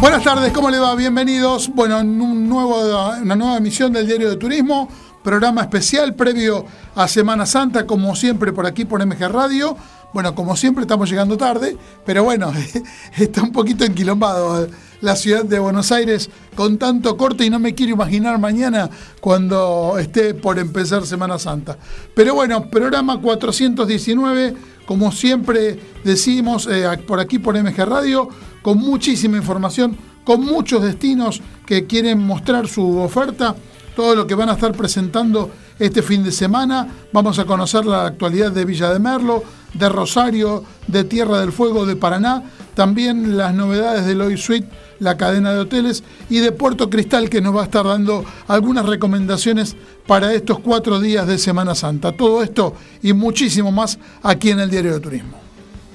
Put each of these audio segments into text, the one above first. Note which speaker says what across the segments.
Speaker 1: Buenas tardes, ¿cómo le va? Bienvenidos. Bueno, un nuevo, una nueva emisión del Diario de Turismo, programa especial previo a Semana Santa, como siempre por aquí por MG Radio. Bueno, como siempre estamos llegando tarde, pero bueno, está un poquito enquilombado la ciudad de Buenos Aires con tanto corte y no me quiero imaginar mañana cuando esté por empezar Semana Santa. Pero bueno, programa 419, como siempre decimos eh, por aquí por MG Radio con muchísima información, con muchos destinos que quieren mostrar su oferta, todo lo que van a estar presentando este fin de semana. Vamos a conocer la actualidad de Villa de Merlo, de Rosario, de Tierra del Fuego, de Paraná, también las novedades de Loy Suite, la cadena de hoteles, y de Puerto Cristal, que nos va a estar dando algunas recomendaciones para estos cuatro días de Semana Santa. Todo esto y muchísimo más aquí en el Diario de Turismo.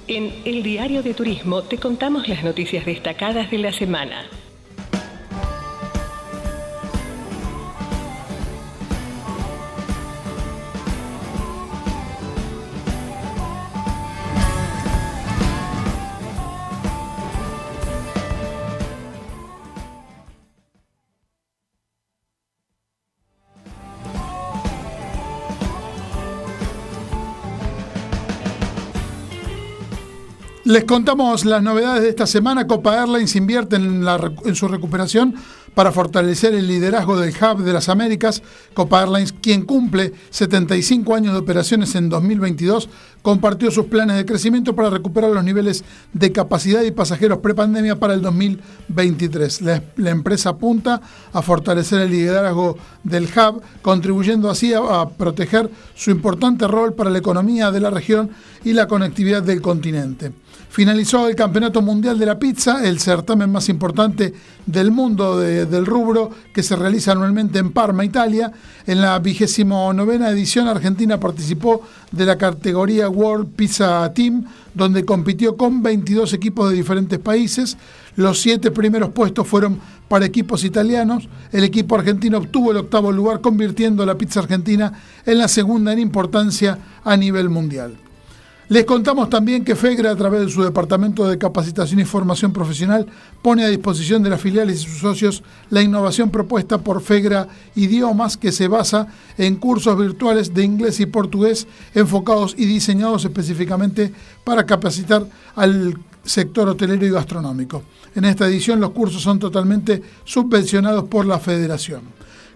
Speaker 2: En el Diario de Turismo te contamos las noticias destacadas de la semana.
Speaker 1: Les contamos las novedades de esta semana. Copa Airlines invierte en, en, su recuperación para fortalecer el liderazgo del hub de las Américas. Copa Airlines, quien cumple 75 años de operaciones en 2022, compartió sus planes de crecimiento para recuperar los niveles de capacidad y pasajeros prepandemia para el 2023. La, empresa apunta a fortalecer el liderazgo del hub, contribuyendo así a, a proteger su importante rol para la economía de la región y la conectividad del continente. Finalizó el Campeonato Mundial de la Pizza, el certamen más importante del mundo del rubro que se realiza anualmente en Parma, Italia. En la vigésimo novena edición, Argentina participó de la categoría World Pizza Team, donde compitió con 22 equipos de diferentes países. Los siete primeros puestos fueron para equipos italianos. El equipo argentino obtuvo el octavo lugar, convirtiendo la pizza argentina en la segunda en importancia a nivel mundial. Les contamos también que FEGRA, a través de su Departamento de Capacitación y Formación Profesional, pone a disposición de las filiales y sus socios la innovación propuesta por FEGRA Idiomas, que se basa en cursos virtuales de inglés y portugués enfocados y diseñados específicamente para capacitar al sector hotelero y gastronómico. En esta edición los cursos son totalmente subvencionados por la Federación.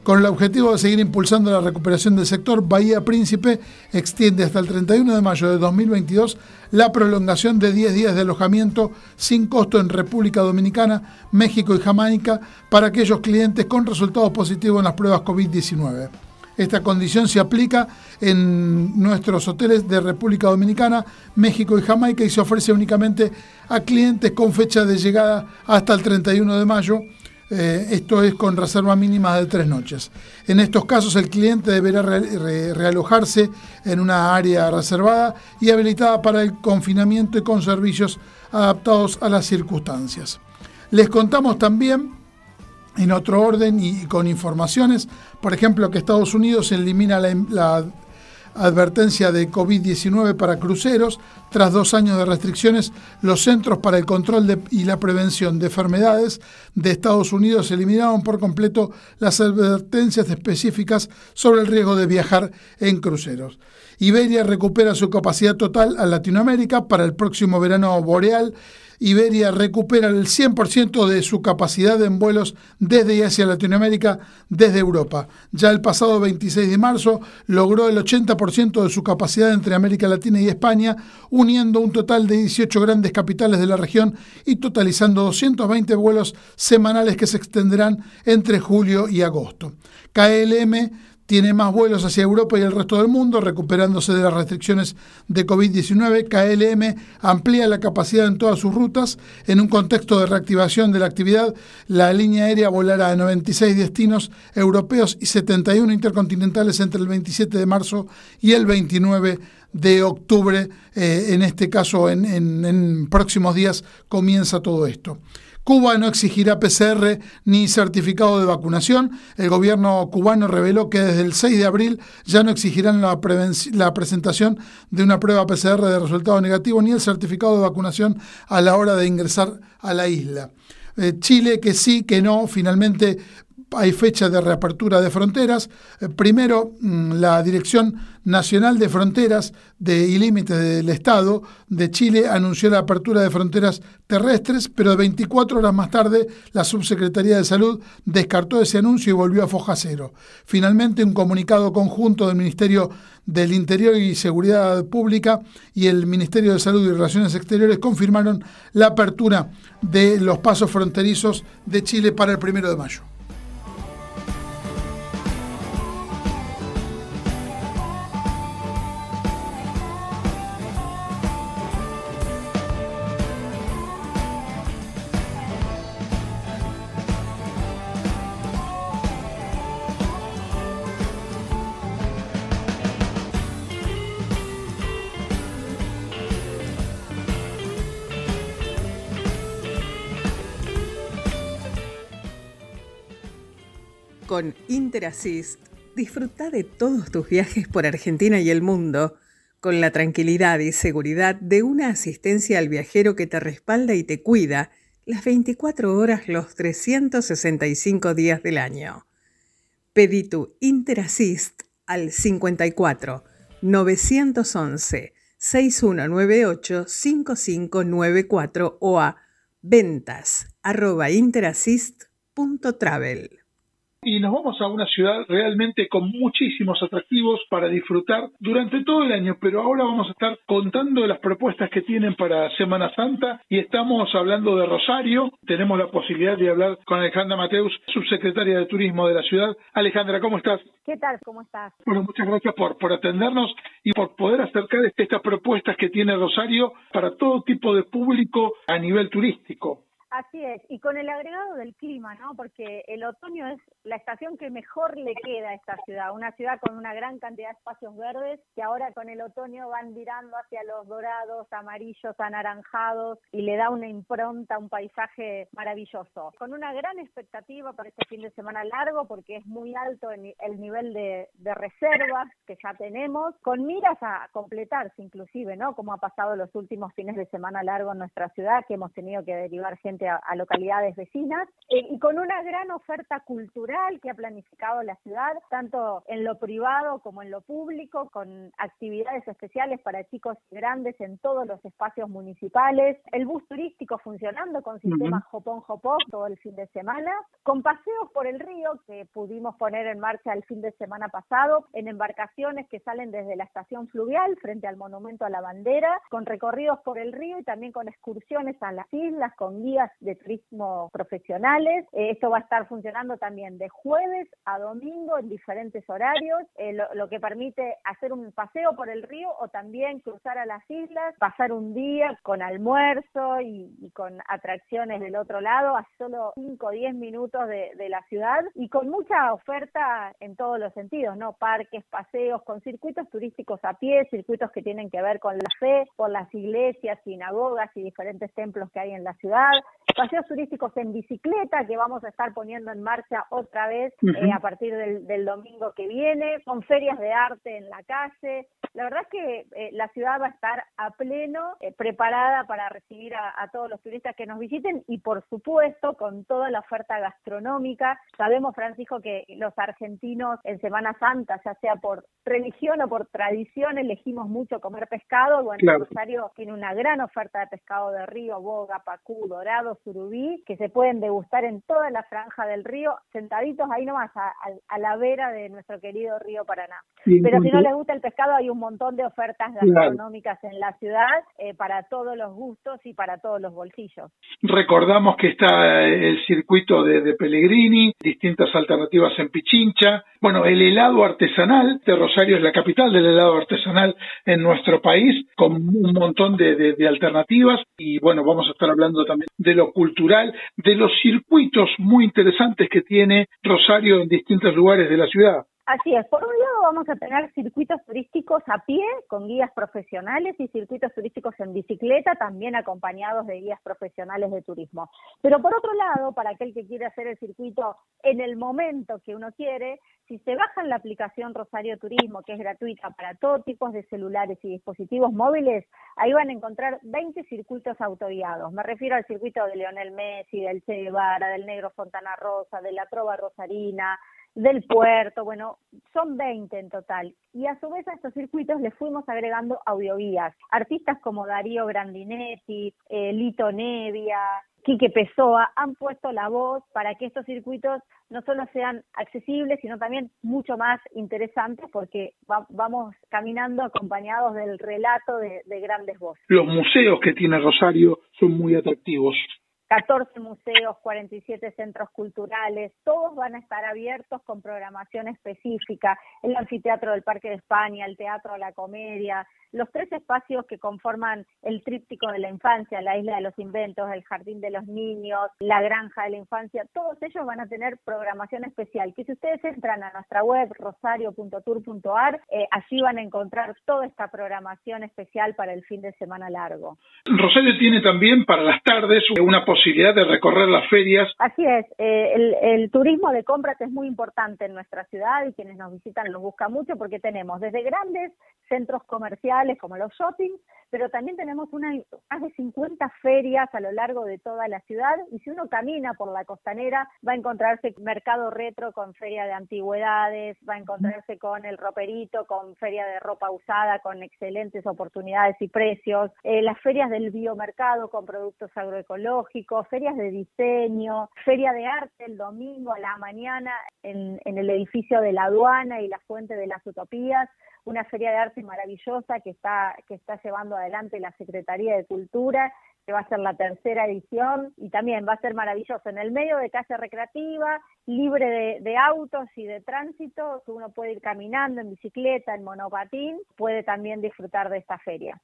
Speaker 1: Con el objetivo de seguir impulsando la recuperación del sector, Bahía Príncipe extiende hasta el 31 de mayo de 2022 la prolongación de 10 días de alojamiento sin costo en República Dominicana, México y Jamaica para aquellos clientes con resultados positivos en las pruebas COVID-19. Esta condición se aplica en nuestros hoteles de República Dominicana, México y Jamaica y se ofrece únicamente a clientes con fecha de llegada hasta el 31 de mayo eh, esto es con reserva mínima de tres noches. En estos casos el cliente deberá realojarse en una área reservada y habilitada para el confinamiento y con servicios adaptados a las circunstancias. Les contamos también, en otro orden y con informaciones, por ejemplo, que Estados Unidos elimina la advertencia de COVID-19 para cruceros. Tras dos años de restricciones, los Centros para el Control y la Prevención de Enfermedades de Estados Unidos eliminaron por completo las advertencias específicas sobre el riesgo de viajar en cruceros. Iberia recupera su capacidad total a Latinoamérica para el próximo verano boreal Iberia recupera el 100% de su capacidad en vuelos desde y hacia Latinoamérica, desde Europa. Ya el pasado 26 de marzo logró el 80% de su capacidad entre América Latina y España, uniendo un total de 18 grandes capitales de la región y totalizando 220 vuelos semanales que se extenderán entre julio y agosto. KLM tiene más vuelos hacia Europa y el resto del mundo, recuperándose de las restricciones de COVID-19. KLM amplía la capacidad en todas sus rutas. En un contexto de reactivación de la actividad, la línea aérea volará a 96 destinos europeos y 71 intercontinentales entre el 27 de marzo y el 29 de octubre. Eh, en este caso, en próximos días comienza todo esto. Cuba no exigirá PCR ni certificado de vacunación. El gobierno cubano reveló que desde el 6 de abril ya no exigirán la, presentación de una prueba PCR de resultado negativo ni el certificado de vacunación a la hora de ingresar a la isla. Eh, Chile que sí, que no, finalmente hay fecha de reapertura de fronteras. Eh, primero, mm, la Dirección Nacional de Fronteras de y Límites del Estado de Chile anunció la apertura de fronteras terrestres, pero 24 horas más tarde la Subsecretaría de Salud descartó ese anuncio y volvió a foja cero. Finalmente, un comunicado conjunto del Ministerio del Interior y Seguridad Pública y el Ministerio de Salud y Relaciones Exteriores confirmaron la apertura de los pasos fronterizos de Chile para el primero de mayo.
Speaker 2: Con Interassist, disfruta de todos tus viajes por Argentina y el mundo con la tranquilidad y seguridad de una asistencia al viajero que te respalda y te cuida las 24 horas los 365 días del año. Pedí tu Interassist al 54 911 6198 5594 o a ventas arroba
Speaker 3: y nos vamos a una ciudad realmente con muchísimos atractivos para disfrutar durante todo el año, pero ahora vamos a estar contando las propuestas que tienen para Semana Santa y estamos hablando de Rosario. Tenemos la posibilidad de hablar con Alejandra Mateus, subsecretaria de Turismo de la ciudad. Alejandra, ¿cómo estás?
Speaker 4: ¿Qué tal? ¿Cómo estás?
Speaker 3: Bueno, muchas gracias por, por atendernos y por poder acercar estas propuestas que tiene Rosario para todo tipo de público a nivel turístico.
Speaker 4: Así es, y con el agregado del clima, ¿no? Porque el otoño es la estación que mejor le queda a esta ciudad, una ciudad con una gran cantidad de espacios verdes que ahora con el otoño van virando hacia los dorados, amarillos, anaranjados y le da una impronta, un paisaje maravilloso. Con una gran expectativa para este fin de semana largo porque es muy alto el, nivel de, reservas que ya tenemos, con miras a completarse inclusive, ¿no? Como ha pasado los últimos fines de semana largo en nuestra ciudad, que hemos tenido que derivar gente a, localidades vecinas eh, y con una gran oferta cultural que ha planificado la ciudad, tanto en lo privado como en lo público, con actividades especiales para chicos y grandes en todos los espacios municipales, el bus turístico funcionando con sistemas Jopón Jopón todo el fin de semana, con paseos por el río que pudimos poner en marcha el fin de semana pasado, en embarcaciones que salen desde la estación fluvial frente al monumento a la bandera, con recorridos por el río y también con excursiones a las islas, con guías de turismo profesionales. Eh, esto va a estar funcionando también de jueves a domingo en diferentes horarios, eh, lo, que permite hacer un paseo por el río o también cruzar a las islas, pasar un día con almuerzo y, con atracciones del otro lado a solo 5 o 10 minutos de, de la ciudad y con mucha oferta en todos los sentidos, ¿no? Parques, paseos, con circuitos turísticos a pie, circuitos que tienen que ver con la fe, por las iglesias, sinagogas y diferentes templos que hay en la ciudad, paseos turísticos en bicicleta que vamos a estar poniendo en marcha otra vez eh, a partir del, domingo que viene, con ferias de arte en la calle. La verdad es que eh, la ciudad va a estar a pleno, eh, preparada para recibir a, todos los turistas que nos visiten y por supuesto con toda la oferta gastronómica. Sabemos, Francisco, que los argentinos en Semana Santa, ya sea por religión o por tradición, elegimos mucho comer pescado. Bueno, Rosario tiene una gran oferta de pescado de río, boga, pacú, dorado, surubí, que se pueden degustar en toda la franja del río, sentaditos ahí nomás, a, la vera de nuestro querido río Paraná. Pero si no les gusta el pescado, hay un montón de ofertas gastronómicas en la ciudad eh, para todos los gustos y para todos los bolsillos.
Speaker 3: Recordamos que está el circuito de, de Pellegrini, distintas alternativas en Pichincha. Bueno, el helado artesanal de Rosario es la capital del helado artesanal en nuestro país, con un montón de, de alternativas. Y bueno, vamos a estar hablando también de lo cultural, de los circuitos muy interesantes que tiene Rosario en distintos lugares de la ciudad.
Speaker 4: Así es, por un lado vamos a tener circuitos turísticos a pie con guías profesionales y circuitos turísticos en bicicleta también acompañados de guías profesionales de turismo. Pero por otro lado, para aquel que quiere hacer el circuito en el momento que uno quiere, si se bajan la aplicación Rosario Turismo, que es gratuita para todo tipo de celulares y dispositivos móviles, ahí van a encontrar 20 circuitos autoguiados. Me refiero al circuito de Leonel Messi, del Che Guevara, del Negro Fontana Rosa, de la Trova Rosarina, del puerto, bueno, son 20 en total. Y a su vez a estos circuitos le fuimos agregando audioguías. Artistas como Darío Grandinetti, eh, Lito Nevia, Quique Pessoa han puesto la voz para que estos circuitos no solo sean accesibles, sino también mucho más interesantes porque vamos caminando acompañados del relato de grandes voces.
Speaker 3: Los museos que tiene Rosario son muy atractivos.
Speaker 4: 14 museos, 47 centros culturales, todos van a estar abiertos con programación específica, el anfiteatro del Parque de España, el Teatro de la Comedia, los tres espacios que conforman el tríptico de la infancia, la isla de los inventos, el jardín de los niños, la granja de la infancia, todos ellos van a tener programación especial, que si ustedes entran a nuestra web rosario.tour.ar, eh, allí van a encontrar toda esta programación especial para el fin de semana largo.
Speaker 3: Rosario tiene también para las tardes una posibilidad de recorrer las ferias.
Speaker 4: Así es, eh, el, turismo de compras es muy importante en nuestra ciudad y quienes nos visitan lo buscan mucho porque tenemos desde grandes centros comerciales como los shoppings, pero también tenemos una, más de 50 ferias a lo largo de toda la ciudad y si uno camina por la costanera va a encontrarse mercado retro con feria de antigüedades, va a encontrarse con el roperito, con feria de ropa usada, con excelentes oportunidades y precios, eh, las ferias del biomercado con productos agroecológicos, ferias de diseño, feria de arte el domingo a la mañana en, el edificio de la aduana y la fuente de las utopías, una feria de arte maravillosa que está, que está llevando adelante la Secretaría de Cultura, que va a ser la tercera edición y también va a ser maravilloso en el medio de calle recreativa, libre de, autos y de tránsito, uno puede ir caminando en bicicleta, en monopatín, puede también disfrutar de esta feria.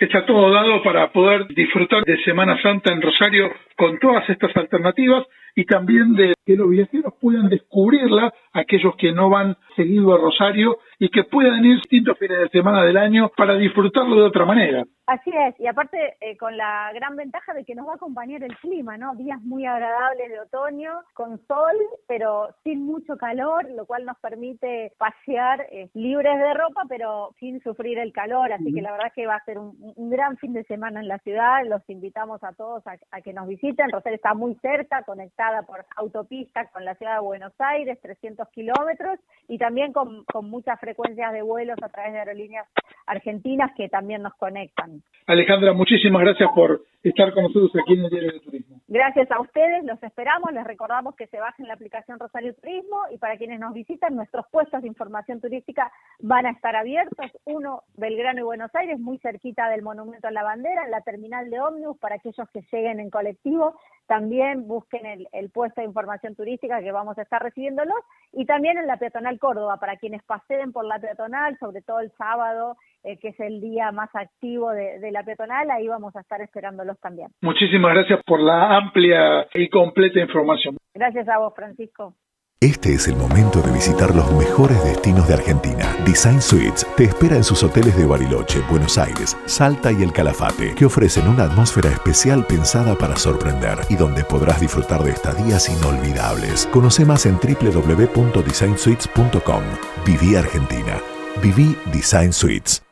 Speaker 3: Está todo dado para poder disfrutar de Semana Santa en Rosario con todas estas alternativas y también de que los viajeros puedan descubrirla, aquellos que no van seguido a Rosario y que puedan ir distintos fines de semana del año para disfrutarlo de otra manera.
Speaker 4: Así es, y aparte eh, con la gran ventaja de que nos va a acompañar el clima, ¿no? Días muy agradables de otoño, con sol, pero sin mucho calor, lo cual nos permite pasear eh, libres de ropa, pero sin sufrir el calor, así que la verdad que va a ser un, gran fin de semana en la ciudad, los invitamos a todos a, a que nos visiten, Rosario está muy cerca, conectada por autopista con la ciudad de Buenos Aires, 300 kilómetros, y también con, con muchas frecuencias de vuelos a través de aerolíneas argentinas que también nos conectan.
Speaker 3: Alejandra, muchísimas gracias por estar con nosotros aquí en el Diario de Turismo.
Speaker 4: Gracias a ustedes, los esperamos, les recordamos que se bajen la aplicación Rosario Turismo y para quienes nos visitan, nuestros puestos de información turística van a estar abiertos, uno Belgrano y Buenos Aires, muy cerquita del Monumento a la Bandera, en la terminal de ómnibus para aquellos que lleguen en colectivo, también busquen el, el puesto de información turística que vamos a estar recibiéndolos y también en la peatonal Córdoba, para quienes paseen por la peatonal, sobre todo el sábado eh, que es el día más activo de, de, la peatonal, ahí vamos a estar esperándolos también.
Speaker 3: Muchísimas gracias por la amplia y completa información.
Speaker 4: Gracias a vos, Francisco.
Speaker 5: Este es el momento de visitar los mejores destinos de Argentina. Design Suites te espera en sus hoteles de Bariloche, Buenos Aires, Salta y El Calafate, que ofrecen una atmósfera especial pensada para sorprender y donde podrás disfrutar de estadías inolvidables. Conoce más en www.designsuites.com. Viví Argentina. Viví Design Suites.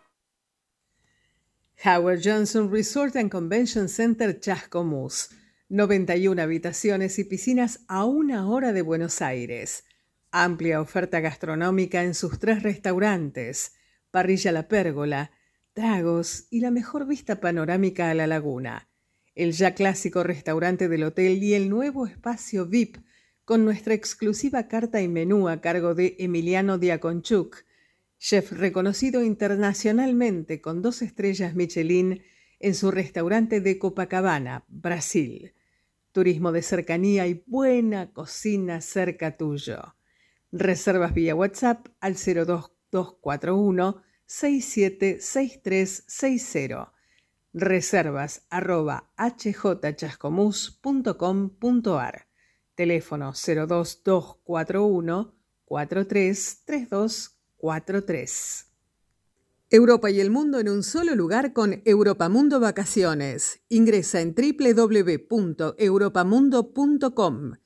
Speaker 2: Howard Johnson Resort and Convention Center Chascomús. 91 habitaciones y piscinas a una hora de Buenos Aires. Amplia oferta gastronómica en sus tres restaurantes, Parrilla La Pérgola, tragos y la mejor vista panorámica a la laguna. El ya clásico restaurante del hotel y el nuevo espacio VIP con nuestra exclusiva carta y menú a cargo de Emiliano Diaconchuk, chef reconocido internacionalmente con dos estrellas Michelin en su restaurante de Copacabana, Brasil. Turismo de cercanía y buena cocina cerca tuyo. Reservas vía WhatsApp al 02241 676360. Reservas arroba. Teléfono 02241 433243. Europa y el mundo en un solo lugar con Europamundo Vacaciones. Ingresa en www.europamundo.com.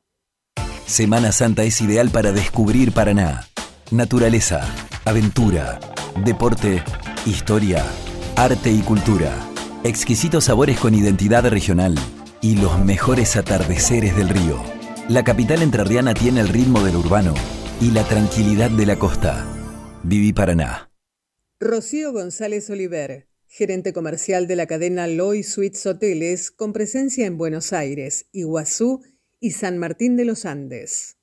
Speaker 6: Semana Santa es ideal para descubrir Paraná. Naturaleza, aventura, deporte, historia, arte y cultura. Exquisitos sabores con identidad regional y los mejores atardeceres del río. La capital entrerriana tiene el ritmo del urbano y la tranquilidad de la costa. Viví Paraná.
Speaker 2: Rocío González Oliver, gerente comercial de la cadena Loy Suites Hoteles, con presencia en Buenos Aires, Iguazú y San Martín de los Andes.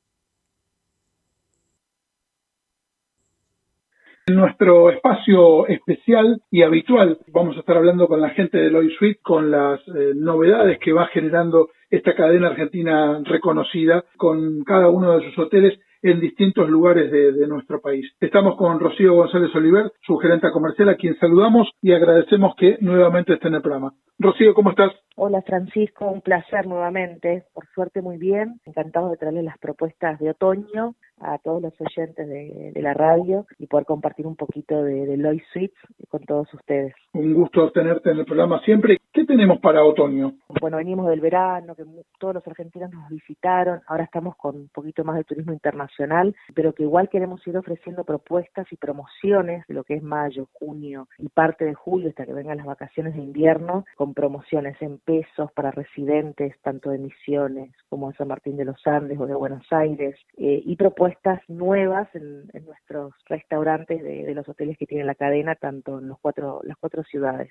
Speaker 3: En nuestro espacio especial y habitual vamos a estar hablando con la gente de Loy Suite, con las eh, novedades que va generando esta cadena argentina reconocida, con cada uno de sus hoteles en distintos lugares de, nuestro país. Estamos con Rocío González Oliver, su gerente comercial, a quien saludamos y agradecemos que nuevamente esté en el programa. Rocío, ¿cómo estás?
Speaker 7: Hola Francisco, un placer nuevamente, por suerte muy bien, encantado de traerle las propuestas de otoño a todos los oyentes de, la radio y poder compartir un poquito de, de Loy Suites con todos ustedes.
Speaker 3: Un gusto tenerte en el programa siempre. ¿Qué tenemos para otoño?
Speaker 7: Bueno, venimos del verano, que todos los argentinos nos visitaron, ahora estamos con un poquito más de turismo internacional, pero que igual queremos ir ofreciendo propuestas y promociones de lo que es mayo, junio y parte de julio hasta que vengan las vacaciones de invierno, con promociones en pesos para residentes, tanto de Misiones como de San Martín de los Andes o de Buenos Aires, eh, y propuestas nuevas en, nuestros restaurantes de, los hoteles que tiene la cadena, tanto en los cuatro, las cuatro ciudades.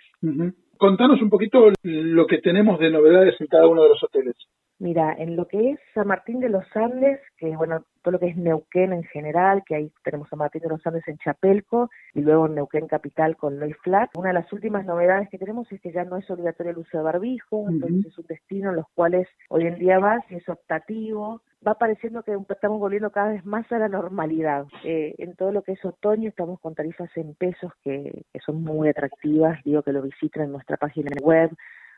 Speaker 3: Contanos un poquito lo que tenemos de novedades en cada uno de los hoteles.
Speaker 7: Mira, en lo que es San Martín de los Andes, que bueno, todo lo que es Neuquén en general, que ahí tenemos San Martín de los Andes en Chapelco y luego en Neuquén Capital con Loy Flat. Una de las últimas novedades que tenemos es que ya no es obligatorio el uso de barbijo, entonces es un destino en los cuales hoy en día vas y es optativo. Va pareciendo que estamos volviendo cada vez más a la normalidad. Eh, en todo lo que es otoño estamos con tarifas en pesos que, que son muy atractivas. Digo que lo visiten en nuestra página web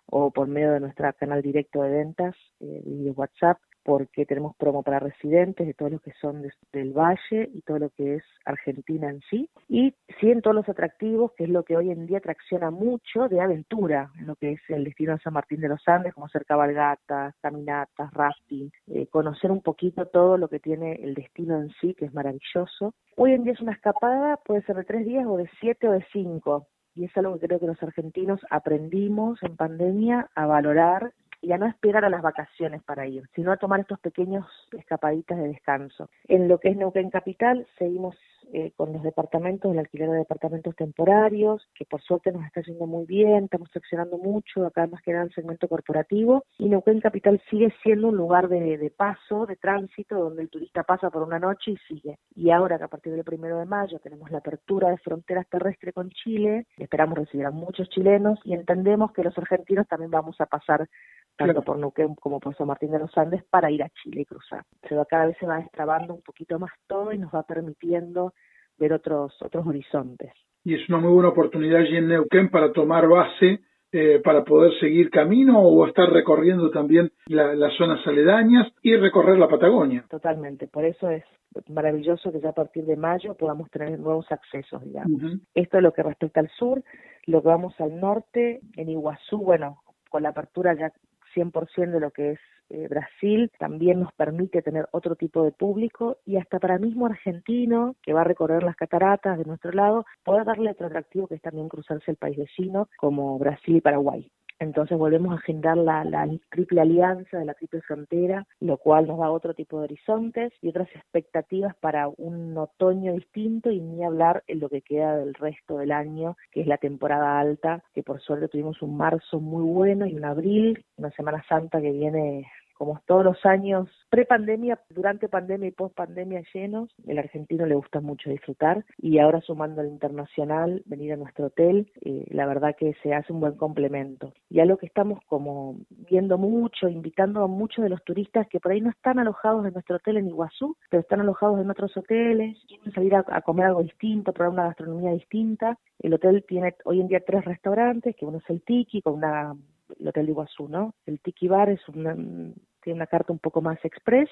Speaker 7: o por medio de nuestro canal directo de ventas eh, WhatsApp, porque tenemos promo para residentes de todos los que son del Valle y todo lo que es Argentina en sí. Y sí en todos los atractivos, que es lo que hoy en día atracciona mucho de aventura, en lo que es el destino de San Martín de los Andes, como hacer cabalgatas, caminatas, rafting, eh, conocer un poquito todo lo que tiene el destino en sí, que es maravilloso. Hoy en día es una escapada, puede ser de tres días o de siete o de cinco y es algo que creo que los argentinos aprendimos en pandemia a valorar y a no esperar a las vacaciones para ir, sino a tomar estos pequeños escapaditas de descanso. En lo que es Neuquén Capital, seguimos eh, con los departamentos, el alquiler de departamentos temporarios, que por suerte nos está yendo muy bien, estamos accionando mucho, acá más que nada el segmento corporativo, y Neuquén Capital sigue siendo un lugar de, de paso, de tránsito, donde el turista pasa por una noche y sigue. Y ahora que a partir del primero de mayo tenemos la apertura de fronteras terrestres con Chile, esperamos recibir a muchos chilenos y entendemos que los argentinos también vamos a pasar tanto por Neuquén como por San Martín de los Andes, para ir a Chile y cruzar. Se va, cada vez se va destrabando un poquito más todo y nos va permitiendo ver otros, otros horizontes.
Speaker 3: Y es una muy buena oportunidad allí en Neuquén para tomar base, eh, para poder seguir camino o estar recorriendo también las zonas aledañas y recorrer la Patagonia.
Speaker 7: Totalmente, por eso es maravilloso que ya a partir de mayo podamos tener nuevos accesos, digamos. Esto es lo que respecta al sur, lo que vamos al norte, en Iguazú, bueno, con la apertura ya 100% de lo que es eh, Brasil, también nos permite tener otro tipo de público y hasta para mismo argentino que va a recorrer las cataratas de nuestro lado, poder darle otro atractivo que es también cruzarse el país vecino como Brasil y Paraguay. Entonces volvemos a agendar la, triple alianza de la triple frontera, lo cual nos da otro tipo de horizontes y otras expectativas para un otoño distinto y ni hablar en lo que queda del resto del año, que es la temporada alta, que por suerte tuvimos un marzo muy bueno y un abril, una Semana Santa que viene como todos los años, pre-pandemia, durante pandemia y post-pandemia llenos, el argentino le gusta mucho disfrutar y ahora sumando al internacional, venir a nuestro hotel, eh, la verdad que se hace un buen complemento. Y algo que estamos como viendo mucho, invitando a muchos de los turistas que por ahí no están alojados en nuestro hotel en Iguazú, pero están alojados en otros hoteles, quieren salir a, comer algo distinto, probar una gastronomía distinta. El hotel tiene hoy en día tres restaurantes, que uno es el Tiki, con una el Hotel de Iguazú, ¿no? El Tiki Bar es una, tiene una carta un poco más express.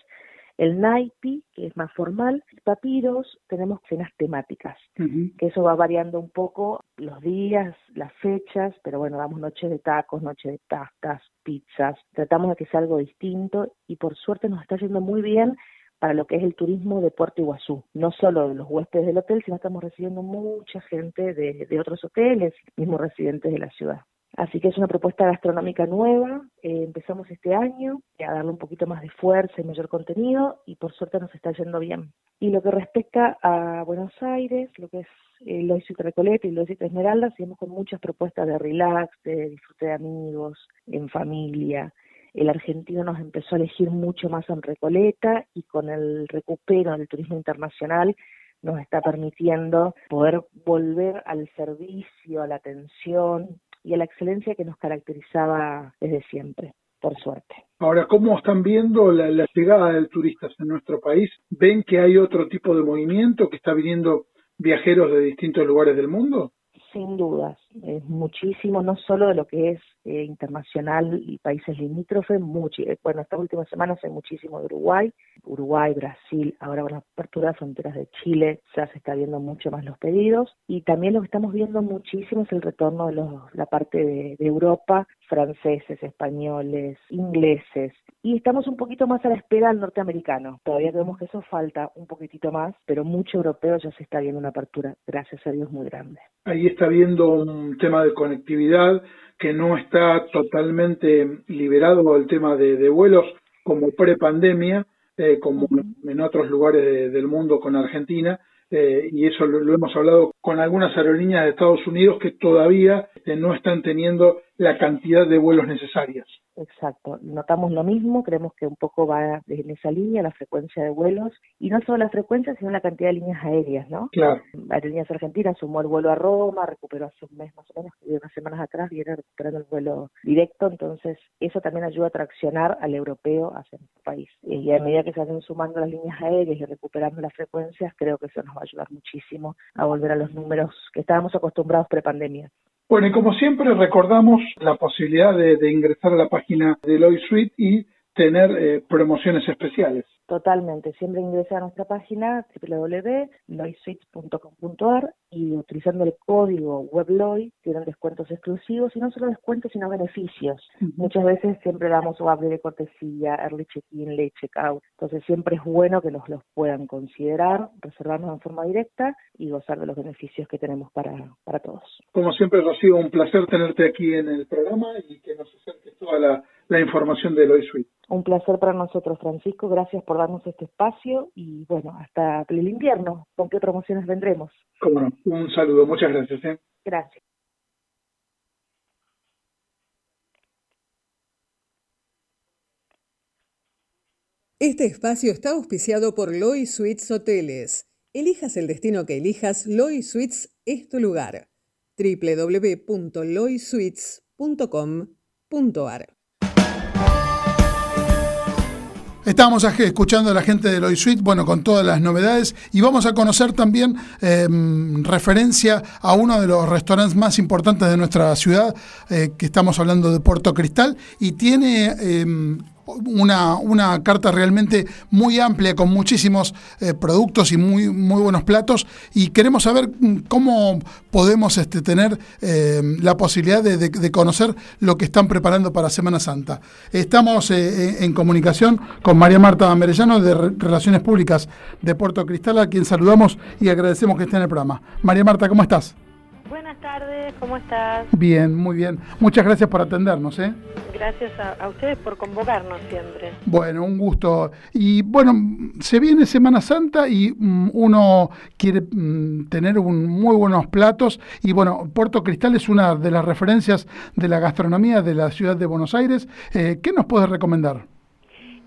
Speaker 7: El Naipi, que es más formal. Papiros, tenemos cenas temáticas, que eso va variando un poco los días, las fechas, pero bueno, damos noches de tacos, noches de pastas, pizzas. Tratamos de que sea algo distinto y por suerte nos está yendo muy bien para lo que es el turismo de Puerto Iguazú. No solo de los huéspedes del hotel, sino estamos recibiendo mucha gente de, de otros hoteles, mismos residentes de la ciudad. Así que es una propuesta gastronómica nueva. Eh, empezamos este año a darle un poquito más de fuerza y mayor contenido y por suerte nos está yendo bien. Y lo que respecta a Buenos Aires, lo que es el Lois Recoleta y Lois Esmeralda, seguimos con muchas propuestas de relax, de disfrute de amigos, en familia. El argentino nos empezó a elegir mucho más en Recoleta y con el recupero del turismo internacional nos está permitiendo poder volver al servicio, a la atención, y a la excelencia que nos caracterizaba desde siempre, por suerte.
Speaker 3: Ahora, ¿cómo están viendo la, llegada de turistas en nuestro país? ¿Ven que hay otro tipo de movimiento, que está viniendo viajeros de distintos lugares del mundo?
Speaker 7: Sin dudas, es muchísimo, no solo de lo que es eh, internacional y países limítrofes, mucho, eh, bueno, estas últimas semanas hay muchísimo de Uruguay, Uruguay, Brasil, ahora con la apertura de fronteras de Chile ya se está viendo mucho más los pedidos y también lo que estamos viendo muchísimo es el retorno de los, la parte de, de Europa, franceses, españoles, ingleses y estamos un poquito más a la espera del norteamericano. Todavía creemos que eso falta un poquitito más, pero mucho europeo ya se está viendo una apertura, gracias a Dios, muy grande.
Speaker 3: Ahí está viendo un tema de conectividad que no está totalmente liberado el tema de, vuelos como pre-pandemia, eh, como en otros lugares del mundo con Argentina, eh, y eso lo, hemos hablado con algunas aerolíneas de Estados Unidos que todavía eh, no están teniendo la cantidad de vuelos necesarias.
Speaker 7: Exacto, notamos lo mismo, creemos que un poco va en esa línea la frecuencia de vuelos y no solo la frecuencia, sino la cantidad de líneas aéreas, ¿no?
Speaker 3: Claro.
Speaker 7: Aerolíneas Argentinas sumó el vuelo a Roma, recuperó hace un mes más o menos, unas semanas atrás viene recuperando el vuelo directo, entonces eso también ayuda a traccionar al europeo hacia nuestro país. Y a medida que se hacen sumando las líneas aéreas y recuperando las frecuencias, creo que eso nos va a ayudar muchísimo a volver a los números que estábamos acostumbrados pre-pandemia.
Speaker 3: Bueno, y como siempre recordamos la posibilidad de, ingresar a la página de Loy Suite y tener eh, promociones especiales.
Speaker 7: Totalmente, siempre ingresa a nuestra página www.loysuites.com.ar y utilizando el código WebLoy tienen descuentos exclusivos y no solo descuentos sino beneficios. Muchas veces siempre damos o de cortesía, early check-in, late check-out. Entonces siempre es bueno que nos los puedan considerar, reservarnos en forma directa y gozar de los beneficios que tenemos para, para todos.
Speaker 3: Como siempre, Rocío, un placer tenerte aquí en el programa y que nos acerques toda la, la información de Loy Suite.
Speaker 7: Un placer para nosotros, Francisco. Gracias por darnos este espacio y bueno, hasta el invierno. ¿Con qué promociones vendremos?
Speaker 3: Cómo no. Un saludo. Muchas gracias. ¿eh?
Speaker 7: Gracias.
Speaker 2: Este espacio está auspiciado por Loy Suites Hoteles. Elijas el destino que elijas, Loy Suites es tu lugar. www.loysuites.com.ar
Speaker 1: Estamos escuchando a la gente de Loy Suite, bueno, con todas las novedades y vamos a conocer también em, referencia a uno de los restaurantes más importantes de nuestra ciudad, eh, que estamos hablando de Puerto Cristal, y tiene em, una, una carta realmente muy amplia con muchísimos eh, productos y muy, muy buenos platos y queremos saber mm, cómo podemos este, tener eh, la posibilidad de, conocer lo que están preparando para Semana Santa. Estamos eh, en comunicación con María Marta Merellano de Relaciones Públicas de Puerto Cristal, a quien saludamos y agradecemos que esté en el programa. María Marta, ¿cómo estás?
Speaker 8: Buenas tardes, ¿cómo estás?
Speaker 1: Bien, muy bien. Muchas gracias por atendernos. ¿eh?
Speaker 8: Gracias a, ustedes por convocarnos siempre.
Speaker 1: Bueno, un gusto. Y bueno, se viene Semana Santa y mm, uno quiere mm, tener un, muy buenos platos. Y bueno, Puerto Cristal es una de las referencias de la gastronomía de la ciudad de Buenos Aires. Eh, ¿Qué nos puedes recomendar?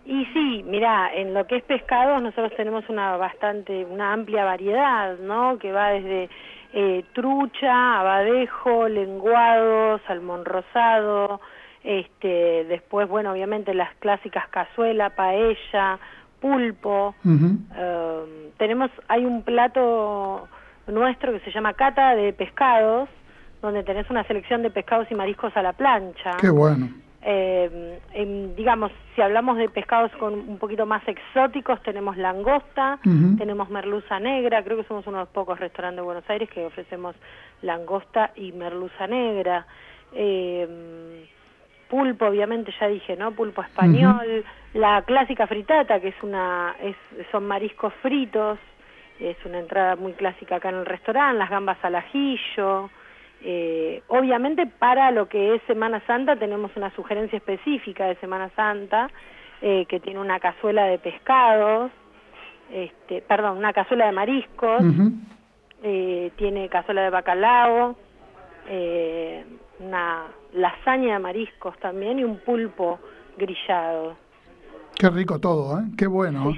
Speaker 8: Y sí, mira, en lo que es pescado nosotros tenemos una bastante, una amplia variedad, ¿no? Que va desde eh, trucha, abadejo, lenguado, salmón rosado, este, después, bueno, obviamente las clásicas cazuela, paella, pulpo. Eh, tenemos, hay un plato nuestro que se llama cata de pescados, donde tenés una selección de pescados y mariscos a la plancha.
Speaker 1: Qué bueno.
Speaker 8: Eh, em, digamos, si hablamos de pescados con un poquito más exóticos, tenemos langosta, tenemos merluza negra, creo que somos uno de los pocos restaurantes de Buenos Aires que ofrecemos langosta y merluza negra. Eh, pulpo, obviamente, ya dije, ¿no? Pulpo español, la clásica fritata, que es una, es, son mariscos fritos, es una entrada muy clásica acá en el restaurante, las gambas al ajillo. Eh, obviamente para lo que es Semana Santa tenemos una sugerencia específica de Semana Santa eh, que tiene una cazuela de pescados, este, perdón, una cazuela de mariscos, eh, tiene cazuela de bacalao, una lasaña de mariscos también y un pulpo grillado.
Speaker 1: Qué rico todo, ¿eh? Qué bueno.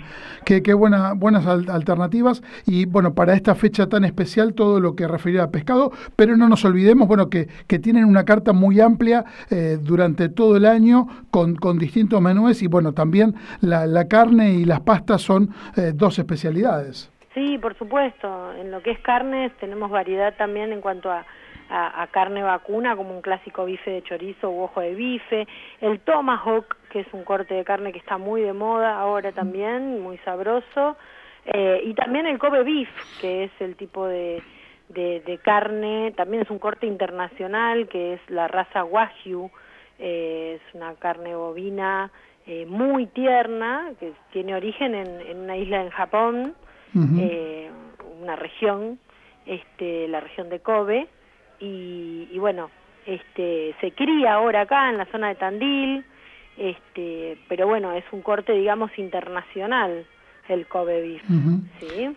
Speaker 1: Qué, qué buena, buenas al- alternativas. Y bueno, para esta fecha tan especial, todo lo que refería a pescado. Pero no nos olvidemos, bueno, que, que tienen una carta muy amplia eh, durante todo el año con, con distintos menúes. Y bueno, también la, la carne y las pastas son eh, dos especialidades.
Speaker 8: Sí, por supuesto. En lo que es carnes tenemos variedad también en cuanto a, a- a carne vacuna, como un clásico bife de chorizo u ojo de bife. El tomahawk, que es un corte de carne que está muy de moda ahora también, muy sabroso. Eh, y también el Kobe beef, que es el tipo de, de, de carne, también es un corte internacional, que es la raza Wagyu. Eh, es una carne bovina eh, muy tierna, que tiene origen en, en una isla en Japón una región, este, la región de Kobe, y, y bueno, este, se cría ahora acá en la zona de Tandil, este, pero bueno, es un corte, digamos, internacional el Kobe beef. ¿sí?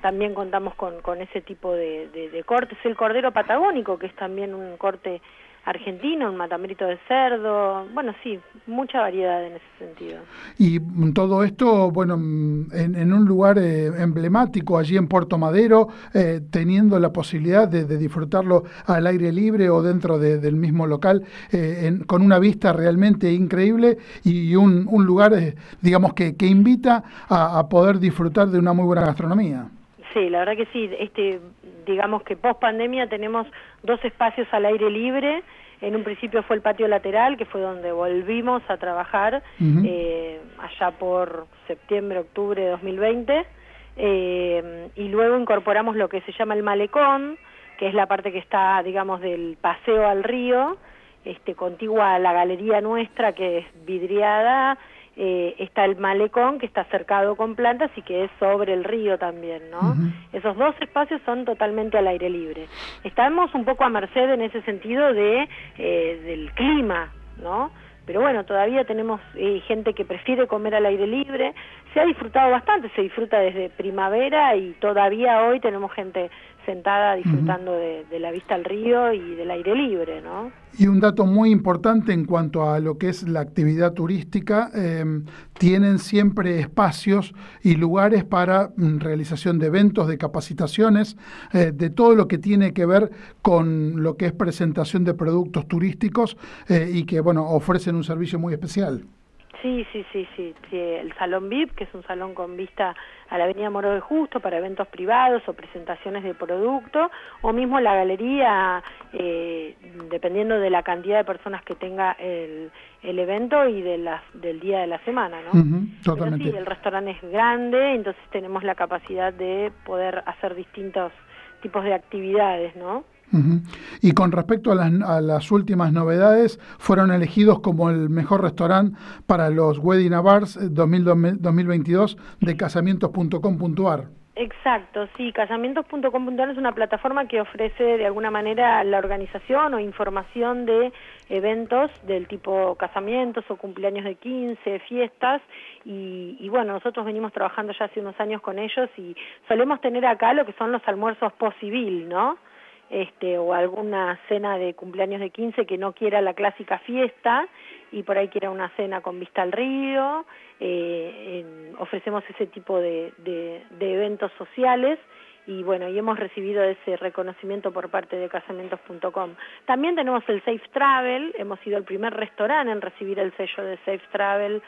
Speaker 8: También contamos con, con ese tipo de, de, de cortes, el cordero patagónico, que es también un corte argentino, un matamerito de cerdo, bueno, sí, mucha variedad en ese sentido.
Speaker 1: Y todo esto, bueno, en, en un lugar eh, emblemático, allí en Puerto Madero, eh, teniendo la posibilidad de, de disfrutarlo al aire libre o dentro de- del mismo local, eh, en- con una vista realmente increíble y un, un lugar, eh, digamos, que, que invita a, a poder disfrutar de una muy buena gastronomía.
Speaker 8: Sí, la verdad que sí. Este, digamos que post pandemia tenemos dos espacios al aire libre. En un principio fue el patio lateral, que fue donde volvimos a trabajar eh, allá por septiembre, octubre de 2020. Eh, y luego incorporamos lo que se llama el malecón, que es la parte que está, digamos, del paseo al río, este, contigua a la galería nuestra, que es vidriada, eh, está el malecón que está cercado con plantas y que es sobre el río también, ¿no? Esos dos espacios son totalmente al aire libre. Estamos un poco a merced en ese sentido de eh, del clima, ¿no? Pero bueno, todavía tenemos eh, gente que prefiere comer al aire libre. Se ha disfrutado bastante, se disfruta desde primavera y todavía hoy tenemos gente sentada disfrutando de, de la vista al río y del aire libre, ¿no?
Speaker 1: Y un dato muy importante en cuanto a lo que es la actividad turística, eh, tienen siempre espacios y lugares para mm, realización de eventos, de capacitaciones, eh, de todo lo que tiene que ver con lo que es presentación de productos turísticos eh, y que, bueno, ofrecen un servicio muy especial.
Speaker 8: Sí, sí, sí, sí, sí, El Salón VIP, que es un salón con vista a la Avenida Moro de Justo para eventos privados o presentaciones de producto, o mismo la galería, eh, dependiendo de la cantidad de personas que tenga el, el evento y de las, del día de la semana, ¿no?
Speaker 1: Totalmente.
Speaker 8: sí, el restaurante es grande, entonces tenemos la capacidad de poder hacer distintos tipos de actividades, ¿no?
Speaker 1: Y con respecto a las, a las últimas novedades, fueron elegidos como el mejor restaurante para los Wedding eh, 2000 2022 de casamientos.com.ar.
Speaker 8: Exacto, sí, casamientos.com.ar es una plataforma que ofrece de alguna manera la organización o información de eventos del tipo casamientos o cumpleaños de 15, fiestas y, y bueno, nosotros venimos trabajando ya hace unos años con ellos y solemos tener acá lo que son los almuerzos post-civil, ¿no? Este, o alguna cena de cumpleaños de 15 que no quiera la clásica fiesta y por ahí quiera una cena con vista al río. Eh, ofrecemos ese tipo de, de, de, eventos sociales y bueno, y hemos recibido ese reconocimiento por parte de casamentos.com. También tenemos el Safe Travel, hemos sido el primer restaurante en recibir el sello de Safe Travel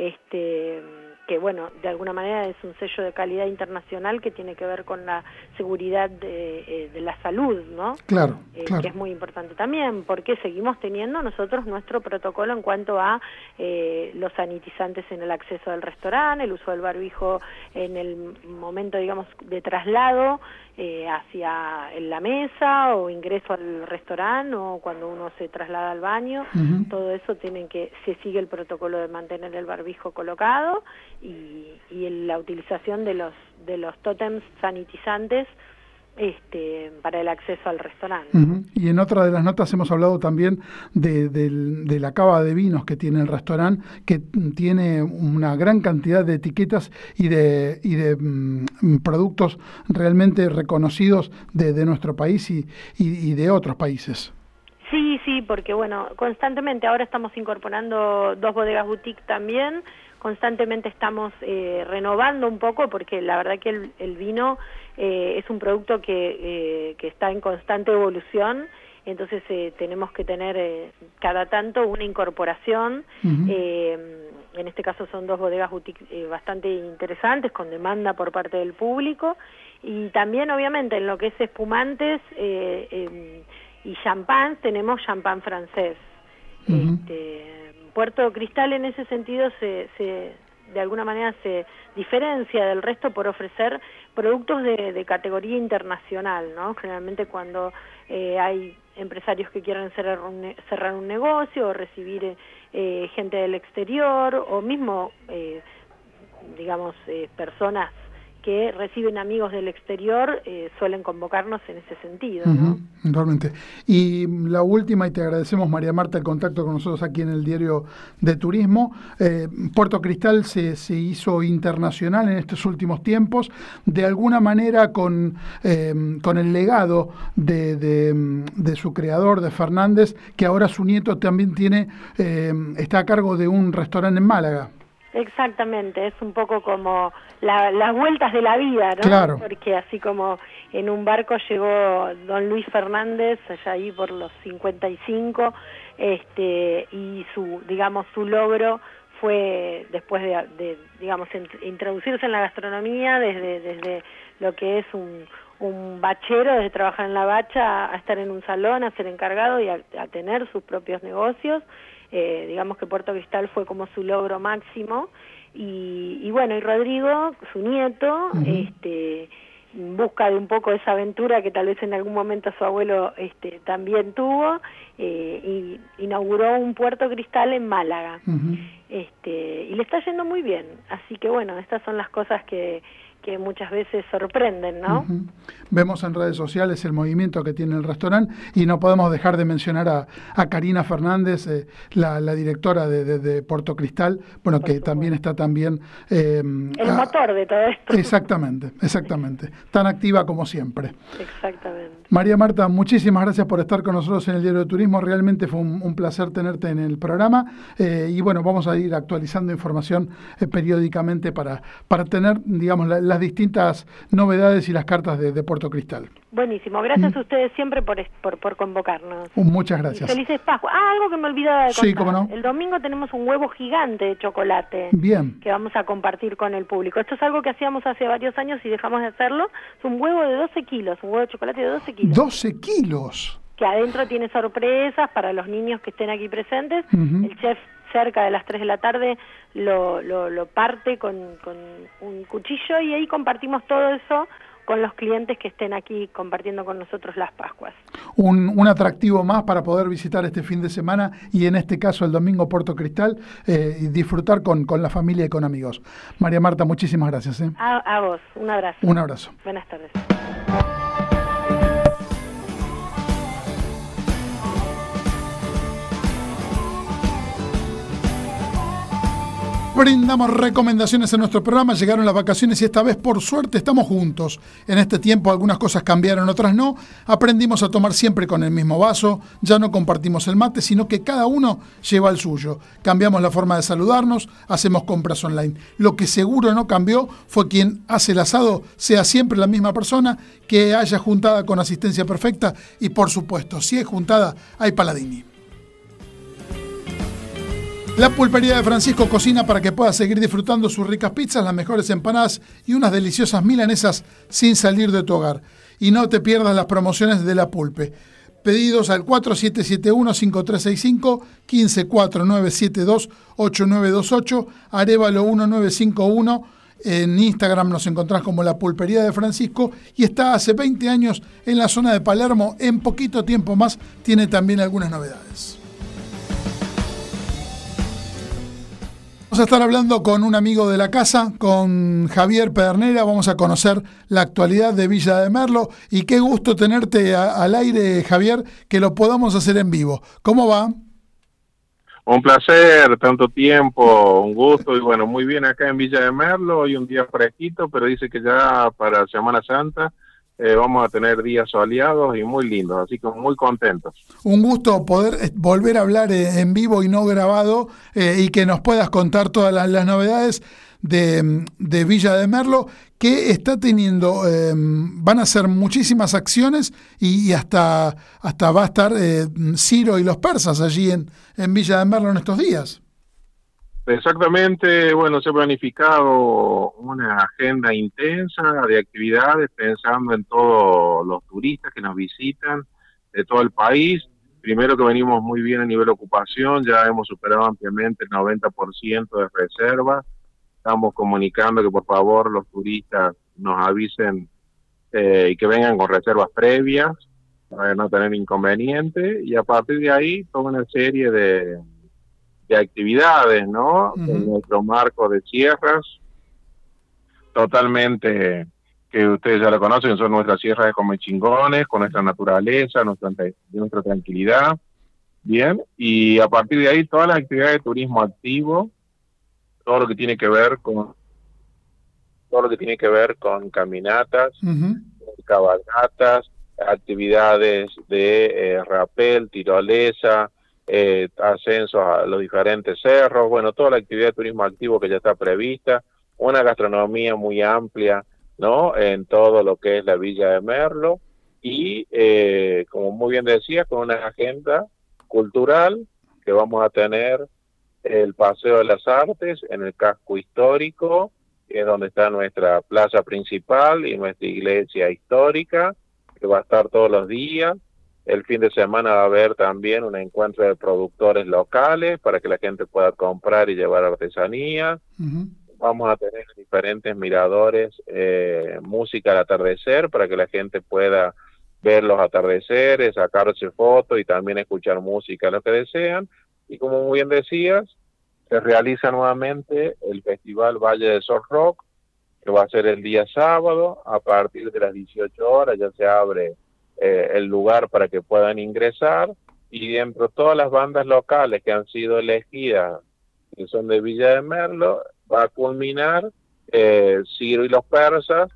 Speaker 8: este que bueno, de alguna manera es un sello de calidad internacional que tiene que ver con la seguridad de, eh, la salud, ¿no?
Speaker 1: Claro,
Speaker 8: eh,
Speaker 1: claro,
Speaker 8: Que es muy importante también, porque seguimos teniendo nosotros nuestro protocolo en cuanto a eh, los sanitizantes en el acceso al restaurante, el uso del barbijo en el momento, digamos, de traslado hacia la mesa o ingreso al restaurante o cuando uno se traslada al baño, todo eso tienen que, se sigue el protocolo de mantener el barbijo colocado y, la utilización de los de los tótems sanitizantes este, para el acceso al restaurante.
Speaker 1: Y en otra de las notas hemos hablado también de, la cava de vinos que tiene el restaurante, que tiene una gran cantidad de etiquetas y de, y de mm, productos realmente reconocidos de, nuestro país y, y, de otros países.
Speaker 8: Sí, sí, porque bueno, constantemente ahora estamos incorporando dos bodegas boutique también, constantemente estamos eh, renovando un poco porque la verdad que el, vino eh, es un producto que, eh, que, está en constante evolución entonces tenemos que tener cada tanto una incorporación. En este caso son dos bodegas bastante interesantes con demanda por parte del público. Y también obviamente en lo que es espumantes em, y champán tenemos champán francés. Este, Puerto Cristal en ese sentido se, se de alguna manera se diferencia del resto por ofrecer productos de, de categoría internacional, ¿no? Generalmente cuando eh, hay empresarios que quieren cerrar un, cerrar un negocio o recibir eh, gente del exterior o mismo, eh, digamos, eh, personas que reciben amigos del exterior eh, suelen convocarnos en ese sentido. ¿no?
Speaker 1: Realmente. Y la última, y te agradecemos María Marta el contacto con nosotros aquí en el diario de Turismo, eh, Puerto Cristal se, se, hizo internacional en estos últimos tiempos, de alguna manera con, eh, con el legado de, de, de, su creador, de Fernández, que ahora su nieto también tiene, está a cargo de un restaurante en Málaga.
Speaker 8: Exactamente, es un poco como las vueltas de la vida, ¿no?
Speaker 1: Claro.
Speaker 8: Porque así como en un barco llegó don Luis Fernández, allá ahí por los 55, este, y su, digamos, su logro fue después de, digamos, introducirse en la gastronomía desde, desde lo que es un, un bachero, desde trabajar en la bacha a estar en un salón, a ser encargado y a tener sus propios negocios eh, digamos que Puerto Cristal fue como su logro máximo. Y, y bueno y Rodrigo su nieto este busca de un poco esa aventura que tal vez en algún momento su abuelo este también tuvo eh, y inauguró un Puerto Cristal en Málaga. Este y le está yendo muy bien. Así que bueno estas son las cosas que que muchas veces sorprenden, ¿no?
Speaker 1: Vemos en redes sociales el movimiento que tiene el restaurante y no podemos dejar de mencionar a, a Karina Fernández, eh, la, directora de, de, Puerto Cristal, bueno, que también está también...
Speaker 8: Eh, el motor de todo esto.
Speaker 1: Exactamente, exactamente. Tan activa como siempre.
Speaker 8: Exactamente.
Speaker 1: María Marta, muchísimas gracias por estar con nosotros en el Diario de Turismo. Realmente fue un, placer tenerte en el programa eh, y bueno, vamos a ir actualizando información periódicamente para, para tener, digamos, la las distintas novedades y las cartas de, Puerto Cristal.
Speaker 8: Buenísimo, gracias mm. a ustedes siempre por, por, convocarnos.
Speaker 1: Uh, muchas gracias.
Speaker 8: felices Pascua. Ah, algo que me olvidaba de contar.
Speaker 1: Sí, cómo no.
Speaker 8: El domingo tenemos un huevo gigante de chocolate.
Speaker 1: Bien.
Speaker 8: Que vamos a compartir con el público. Esto es algo que hacíamos hace varios años y dejamos de hacerlo. Es un huevo de 12 kilos, un huevo de chocolate de 12 kilos.
Speaker 1: 12 kilos.
Speaker 8: Que adentro tiene sorpresas para los niños que estén aquí presentes. El chef cerca de las 3 de la tarde lo, lo, parte con, un cuchillo y ahí compartimos todo eso con los clientes que estén aquí compartiendo con nosotros las Pascuas.
Speaker 1: Un, un, atractivo más para poder visitar este fin de semana y en este caso el domingo Puerto Cristal eh, y disfrutar con, con, la familia y con amigos. María Marta, muchísimas gracias. ¿eh?
Speaker 8: A, a vos, un abrazo.
Speaker 1: Un abrazo.
Speaker 8: Buenas tardes.
Speaker 1: Brindamos recomendaciones en nuestro programa, llegaron las vacaciones y esta vez por suerte estamos juntos. En este tiempo algunas cosas cambiaron, otras no. Aprendimos a tomar siempre con el mismo vaso, ya no compartimos el mate, sino que cada uno lleva el suyo. Cambiamos la forma de saludarnos, hacemos compras online. Lo que seguro no cambió fue quien hace el asado sea siempre la misma persona, que haya juntada con asistencia perfecta y por supuesto, si es juntada, hay paladini. La pulpería de Francisco cocina para que puedas seguir disfrutando sus ricas pizzas, las mejores empanadas y unas deliciosas milanesas sin salir de tu hogar. Y no te pierdas las promociones de la pulpe. Pedidos al 4771-5365, 154972-8928, Arevalo 1951. En Instagram nos encontrás como la pulpería de Francisco y está hace 20 años en la zona de Palermo. En poquito tiempo más tiene también algunas novedades. A estar hablando con un amigo de la casa, con Javier Pedernera. Vamos a conocer la actualidad de Villa de Merlo. Y qué gusto tenerte al aire, Javier, que lo podamos hacer en vivo. ¿Cómo va?
Speaker 9: Un placer, tanto tiempo, un gusto. Y bueno, muy bien acá en Villa de Merlo. Hoy un día fresquito, pero dice que ya para Semana Santa eh, vamos a tener días soleados y muy lindos, así que muy contentos.
Speaker 1: Un gusto poder eh, volver a hablar eh, en vivo y no grabado y que nos puedas contar todas las, novedades de, Villa de Merlo, que está teniendo, van a ser muchísimas acciones y, hasta, hasta va a estar Ciro y los persas allí en Villa de Merlo en estos días.
Speaker 9: Exactamente, bueno, se ha planificado una agenda intensa de actividades pensando en todos los turistas que nos visitan de todo el país. Primero que venimos muy bien a nivel ocupación, ya hemos superado ampliamente el 90% de reservas. Estamos comunicando que por favor los turistas nos avisen eh, y que vengan con reservas previas para no tener inconveniente. Y a partir de ahí, toda una serie de, de actividades, ¿no? En nuestro marco de sierras, totalmente que ustedes ya lo conocen, son nuestras sierras de Comechingones, con nuestra naturaleza, nuestra, nuestra tranquilidad, bien, y a partir de ahí todas las actividades de turismo activo, todo lo que tiene que ver con todo lo que tiene que ver con caminatas, cabalgatas, actividades de eh, rapel, tirolesa, eh, ascensos a los diferentes cerros, bueno, toda la actividad de turismo activo que ya está prevista, una gastronomía muy amplia, ¿no? En todo lo que es la Villa de Merlo y, eh, como muy bien decía, con una agenda cultural que vamos a tener el Paseo de las Artes en el casco histórico, que es donde está nuestra plaza principal y nuestra iglesia histórica, que va a estar todos los días. El fin de semana va a haber también un encuentro de productores locales para que la gente pueda comprar y llevar artesanía. Vamos a tener diferentes miradores, eh, música al atardecer para que la gente pueda ver los atardeceres, sacarse fotos y también escuchar música, lo que desean. Y como muy bien decías, se realiza nuevamente el Festival Valle de Sol Rock, que va a ser el día sábado, a partir de las 18 horas ya se abre eh, el lugar para que puedan ingresar y dentro de todas las bandas locales que han sido elegidas, que son de Villa de Merlo, va a culminar eh, Ciro y los Persas,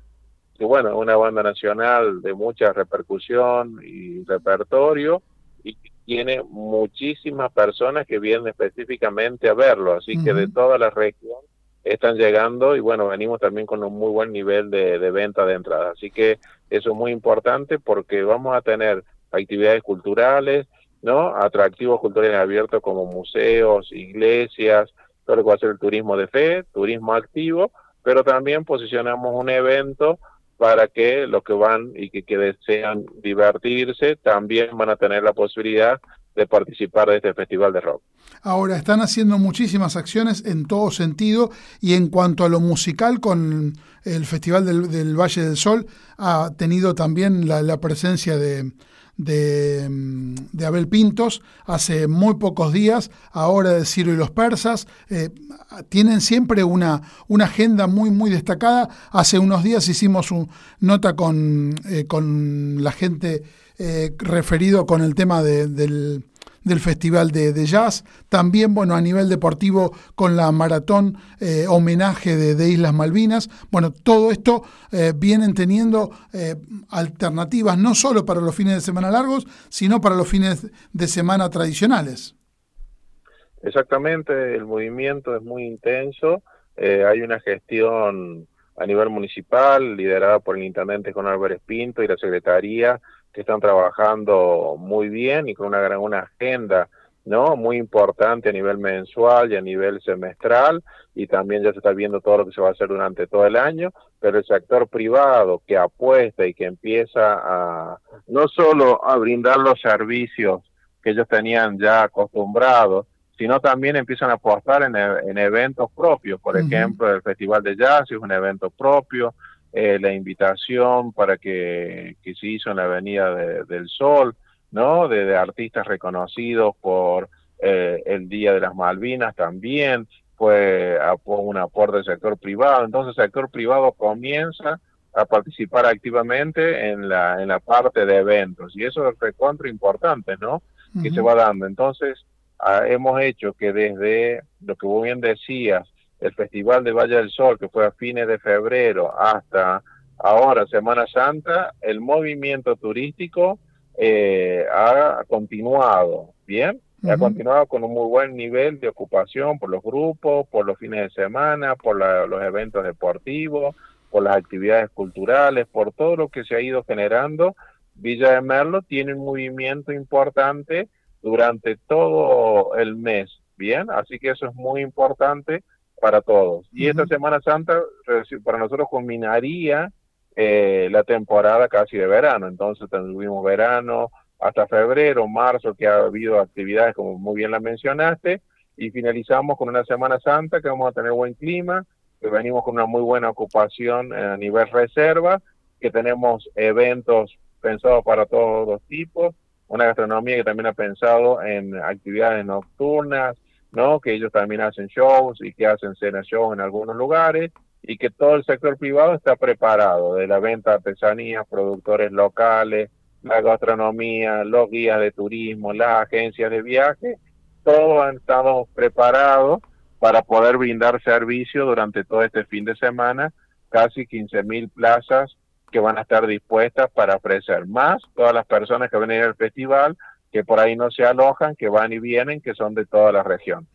Speaker 9: que bueno, es una banda nacional de mucha repercusión y repertorio, y tiene muchísimas personas que vienen específicamente a verlo, así que de toda la región están llegando y bueno, venimos también con un muy buen nivel de, venta de entradas. Así que eso es muy importante porque vamos a tener actividades culturales, ¿no? Atractivos culturales abiertos como museos, iglesias, todo lo que va a ser el turismo de fe, turismo activo, pero también posicionamos un evento para que los que van y que, que desean divertirse también van a tener la posibilidad de participar de este festival de rock.
Speaker 1: Ahora, están haciendo muchísimas acciones en todo sentido y en cuanto a lo musical, con el Festival del, Valle del Sol, ha tenido también la, presencia de, de, Abel Pintos hace muy pocos días, ahora de Ciro y los Persas. Eh, tienen siempre una, una agenda muy, muy destacada. Hace unos días hicimos una nota con, eh, con la gente eh, referido con el tema del del Festival de, Jazz. También, bueno, a nivel deportivo con la maratón eh, homenaje de, Islas Malvinas. Bueno, todo esto eh, vienen teniendo eh, alternativas no solo para los fines de semana largos, sino para los fines de semana tradicionales.
Speaker 9: Exactamente, el movimiento es muy intenso. hay una gestión a nivel municipal, liderada por el intendente Juan Álvarez Pinto y la secretaría, que están trabajando muy bien y con una gran una agenda no muy importante a nivel mensual y a nivel semestral y también ya se está viendo todo lo que se va a hacer durante todo el año pero el sector privado que apuesta y que empieza a no solo a brindar los servicios que ellos tenían ya acostumbrados sino también empiezan a apostar en, en eventos propios. Por ejemplo, el Festival de Jazz es un evento propio, eh, la invitación para que, que, se hizo en la Avenida del Sol, ¿no? De, artistas reconocidos por eh, el Día de las Malvinas también, fue un aporte del sector privado. Entonces el sector privado comienza a participar activamente en la, en la parte de eventos y eso es recontra importante, ¿no? Que se va dando. Entonces, hemos hecho que desde lo que vos bien decías, el Festival de Valle del Sol, que fue a fines de febrero, hasta ahora, Semana Santa, el movimiento turístico eh, ha continuado, ¿bien? Ha continuado con un muy buen nivel de ocupación por los grupos, por los fines de semana, por los eventos deportivos, por las actividades culturales, por todo lo que se ha ido generando. Villa de Merlo tiene un movimiento importante durante todo el mes, ¿bien? Así que eso es muy importante para todos. Y esta Semana Santa para nosotros culminaría eh, la temporada casi de verano, entonces tuvimos verano hasta febrero, marzo, que ha habido actividades como muy bien la mencionaste, y finalizamos con una Semana Santa que vamos a tener buen clima, que venimos con una muy buena ocupación a nivel reserva, que tenemos eventos pensados para todos los tipos, una gastronomía que también ha pensado en actividades nocturnas, ¿no? Que ellos también hacen shows y que hacen cena show en algunos lugares y que todo el sector privado está preparado de la venta de artesanías, productores locales, la gastronomía, los guías de turismo, las agencias de viaje, todos han estado preparados para poder brindar servicio durante todo este fin de semana, casi 15 mil plazas que van a estar dispuestas para ofrecer más todas las personas que van a ir al festival que por ahí no se alojan, que van y vienen, que son de toda la región.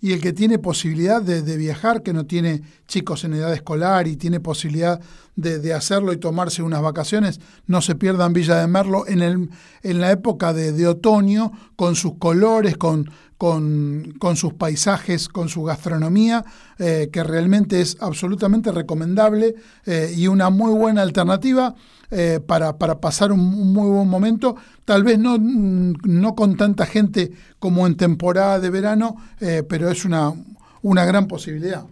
Speaker 1: Y el que tiene posibilidad de, viajar, que no tiene chicos en edad escolar y tiene posibilidad de, hacerlo y tomarse unas vacaciones, no se pierdan Villa de Merlo en, el, en la época de, otoño, con sus colores, con, con, con, sus paisajes, con su gastronomía, eh, que realmente es absolutamente recomendable eh, y una muy buena alternativa eh, para, para, pasar un, muy buen momento, tal vez no, no con tanta gente como en temporada de verano, eh, pero es una, una gran posibilidad.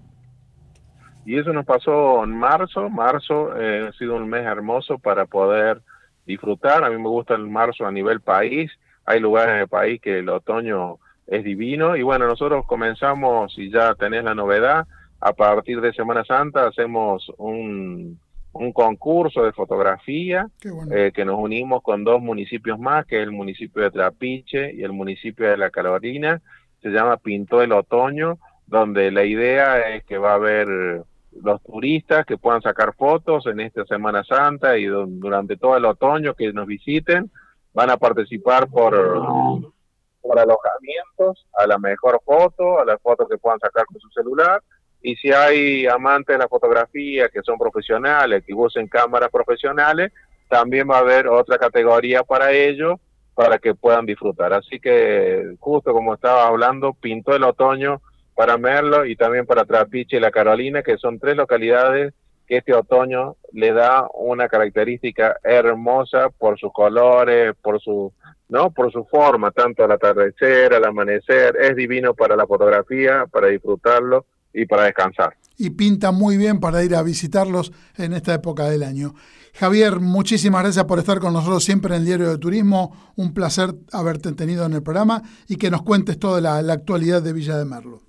Speaker 9: Y eso nos pasó en marzo, marzo eh, ha sido un mes hermoso para poder disfrutar, a mí me gusta el marzo a nivel país, hay lugares en el país que el otoño es divino. Y bueno, nosotros comenzamos y ya tenés la novedad, a partir de Semana Santa hacemos un, un concurso de fotografía eh, que nos unimos con dos municipios más, que es el municipio de Trapiche y el municipio de La Carolina. Se llama Pintó el Otoño, donde la idea es que va a haber los turistas que puedan sacar fotos en esta Semana Santa y durante todo el otoño que nos visiten. Van a participar por, por alojamientos, a la mejor foto, a la foto que puedan sacar con su celular y si hay amantes de la fotografía que son profesionales, que usen cámaras profesionales, también va a haber otra categoría para ellos para que puedan disfrutar. Así que justo como estaba hablando, pintó el otoño para Merlo y también para Trapiche y La Carolina, que son tres localidades que este otoño le da una característica hermosa por sus colores, por su, ¿no? Por su forma, tanto al atardecer, al amanecer, es divino para la fotografía, para disfrutarlo y para descansar.
Speaker 1: Y pinta muy bien para ir a visitarlos en esta época del año. Javier, muchísimas gracias por estar con nosotros siempre en el Diario de Turismo. Un placer haberte tenido en el programa y que nos cuentes toda la, actualidad de Villa de Merlo.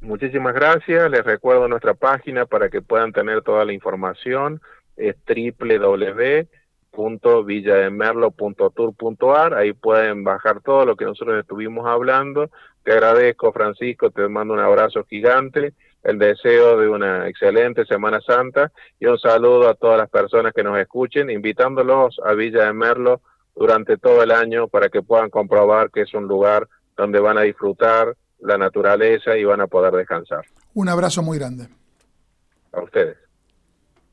Speaker 9: Muchísimas gracias. Les recuerdo nuestra página para que puedan tener toda la información. Es www.villademerlo.tour.ar. Ahí pueden bajar todo lo que nosotros estuvimos hablando. Te agradezco, Francisco, te mando un abrazo gigante, el deseo de una excelente Semana Santa y un saludo a todas las personas que nos escuchen, invitándolos a Villa de Merlo durante todo el año para que puedan comprobar que es un lugar donde van a disfrutar la naturaleza y van a poder descansar.
Speaker 1: Un abrazo muy grande.
Speaker 9: A ustedes.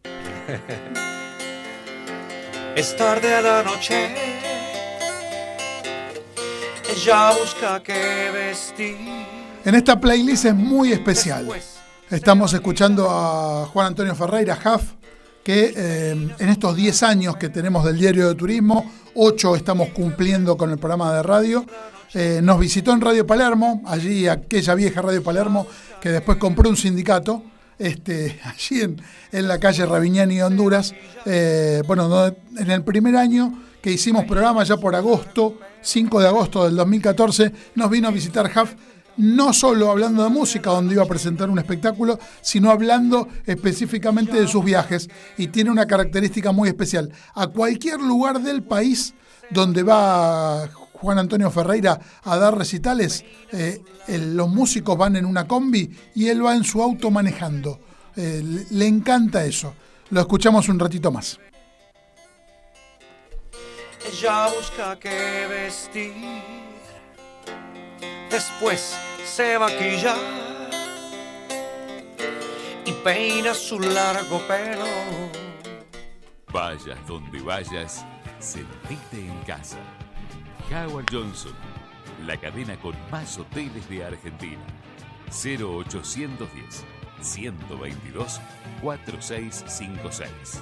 Speaker 10: Es tarde a la noche, ella busca qué vestir.
Speaker 1: En esta playlist es muy especial. Estamos escuchando a Juan Antonio Ferreira, Jaf, que eh, en estos 10 años que tenemos del diario de turismo, 8 estamos cumpliendo con el programa de radio, eh, nos visitó en Radio Palermo, allí aquella vieja Radio Palermo que después compró un sindicato este, allí en, en, la calle Raviñani, Honduras. Eh, bueno, en el primer año que hicimos programa, ya por agosto, 5 de agosto del 2014, nos vino a visitar Jaf, no solo hablando de música, donde iba a presentar un espectáculo, sino hablando específicamente de sus viajes. Y tiene una característica muy especial. A cualquier lugar del país donde va Juan Antonio Ferreira a dar recitales, eh, los músicos van en una combi y él va en su auto manejando. Eh, le encanta eso. Lo escuchamos un ratito más.
Speaker 10: Ella busca qué vestir, después se maquilla y peina su largo pelo.
Speaker 11: Vayas donde vayas, sentite en casa Howard Johnson, la cadena con más hoteles de Argentina. 0810 122 4656.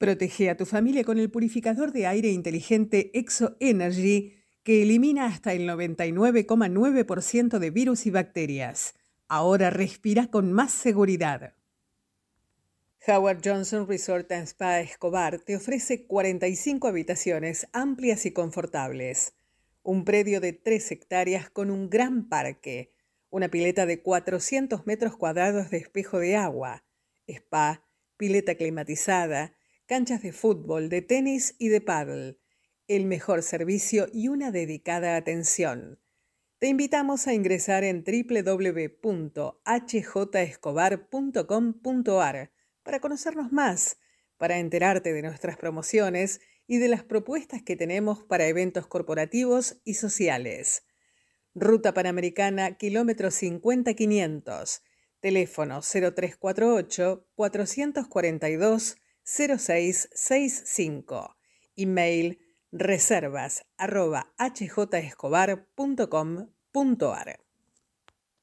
Speaker 2: Protege a tu familia con el purificador de aire inteligente Exo Energy que elimina hasta el 99,9% de virus y bacterias. Ahora respira con más seguridad. Howard Johnson Resort and Spa Escobar te ofrece 45 habitaciones amplias y confortables, un predio de 3 hectáreas con un gran parque, una pileta de 400 metros cuadrados de espejo de agua, spa, pileta climatizada, canchas de fútbol, de tenis y de paddle, el mejor servicio y una dedicada atención. Te invitamos a ingresar en www.hjescobar.com.ar para conocernos más, para enterarte de nuestras promociones y de las propuestas que tenemos para eventos corporativos y sociales. Ruta Panamericana, kilómetro 50500, teléfono 0348 442 0665, email reservas arroba hjescobar.com.ar.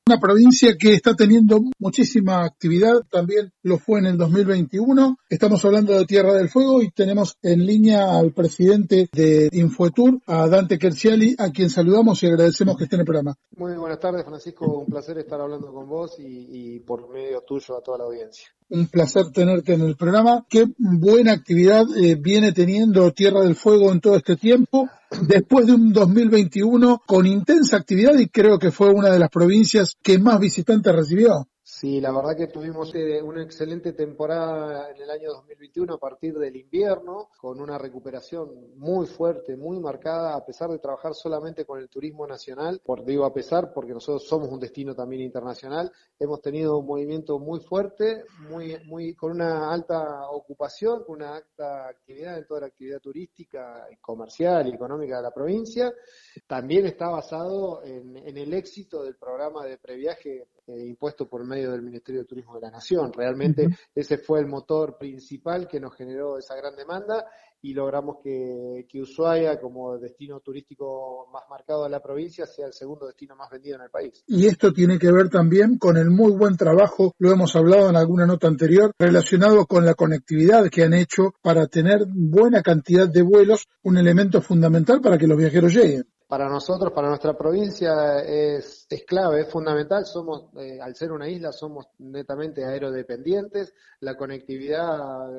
Speaker 1: Una provincia que está teniendo muchísima actividad, también lo fue en el 2021. Estamos hablando de Tierra del Fuego y tenemos en línea al presidente de Infoetour, a Dante Kerciali, a quien saludamos y agradecemos que esté en el programa.
Speaker 12: Muy buenas tardes, Francisco. Un placer estar hablando con vos y, y por medio tuyo a toda la audiencia.
Speaker 1: Un placer tenerte en el programa. Qué buena actividad eh, viene teniendo Tierra del Fuego en todo este tiempo. Después de un 2021 con intensa actividad y creo que fue una de las provincias que más visitantes recibió.
Speaker 12: Sí, la verdad que tuvimos eh, una excelente temporada en el año 2021 a partir del invierno, con una recuperación muy fuerte, muy marcada, a pesar de trabajar solamente con el turismo nacional. Por, digo a pesar, porque nosotros somos un destino también internacional, hemos tenido un movimiento muy fuerte, muy, muy, con una alta ocupación, con una alta actividad en toda la actividad turística, comercial y económica de la provincia. También está basado en, en el éxito del programa de previaje eh, impuesto por medio del Ministerio de Turismo de la Nación. Realmente ese fue el motor principal que nos generó esa gran demanda y logramos que, que, Ushuaia, como destino turístico más marcado de la provincia, sea el segundo destino más vendido en el país.
Speaker 1: Y esto tiene que ver también con el muy buen trabajo, lo hemos hablado en alguna nota anterior, relacionado con la conectividad que han hecho para tener buena cantidad de vuelos, un elemento fundamental para que los viajeros lleguen
Speaker 12: para nosotros, para nuestra provincia es, es clave, es fundamental. Somos, eh, al ser una isla, somos netamente aerodependientes. La conectividad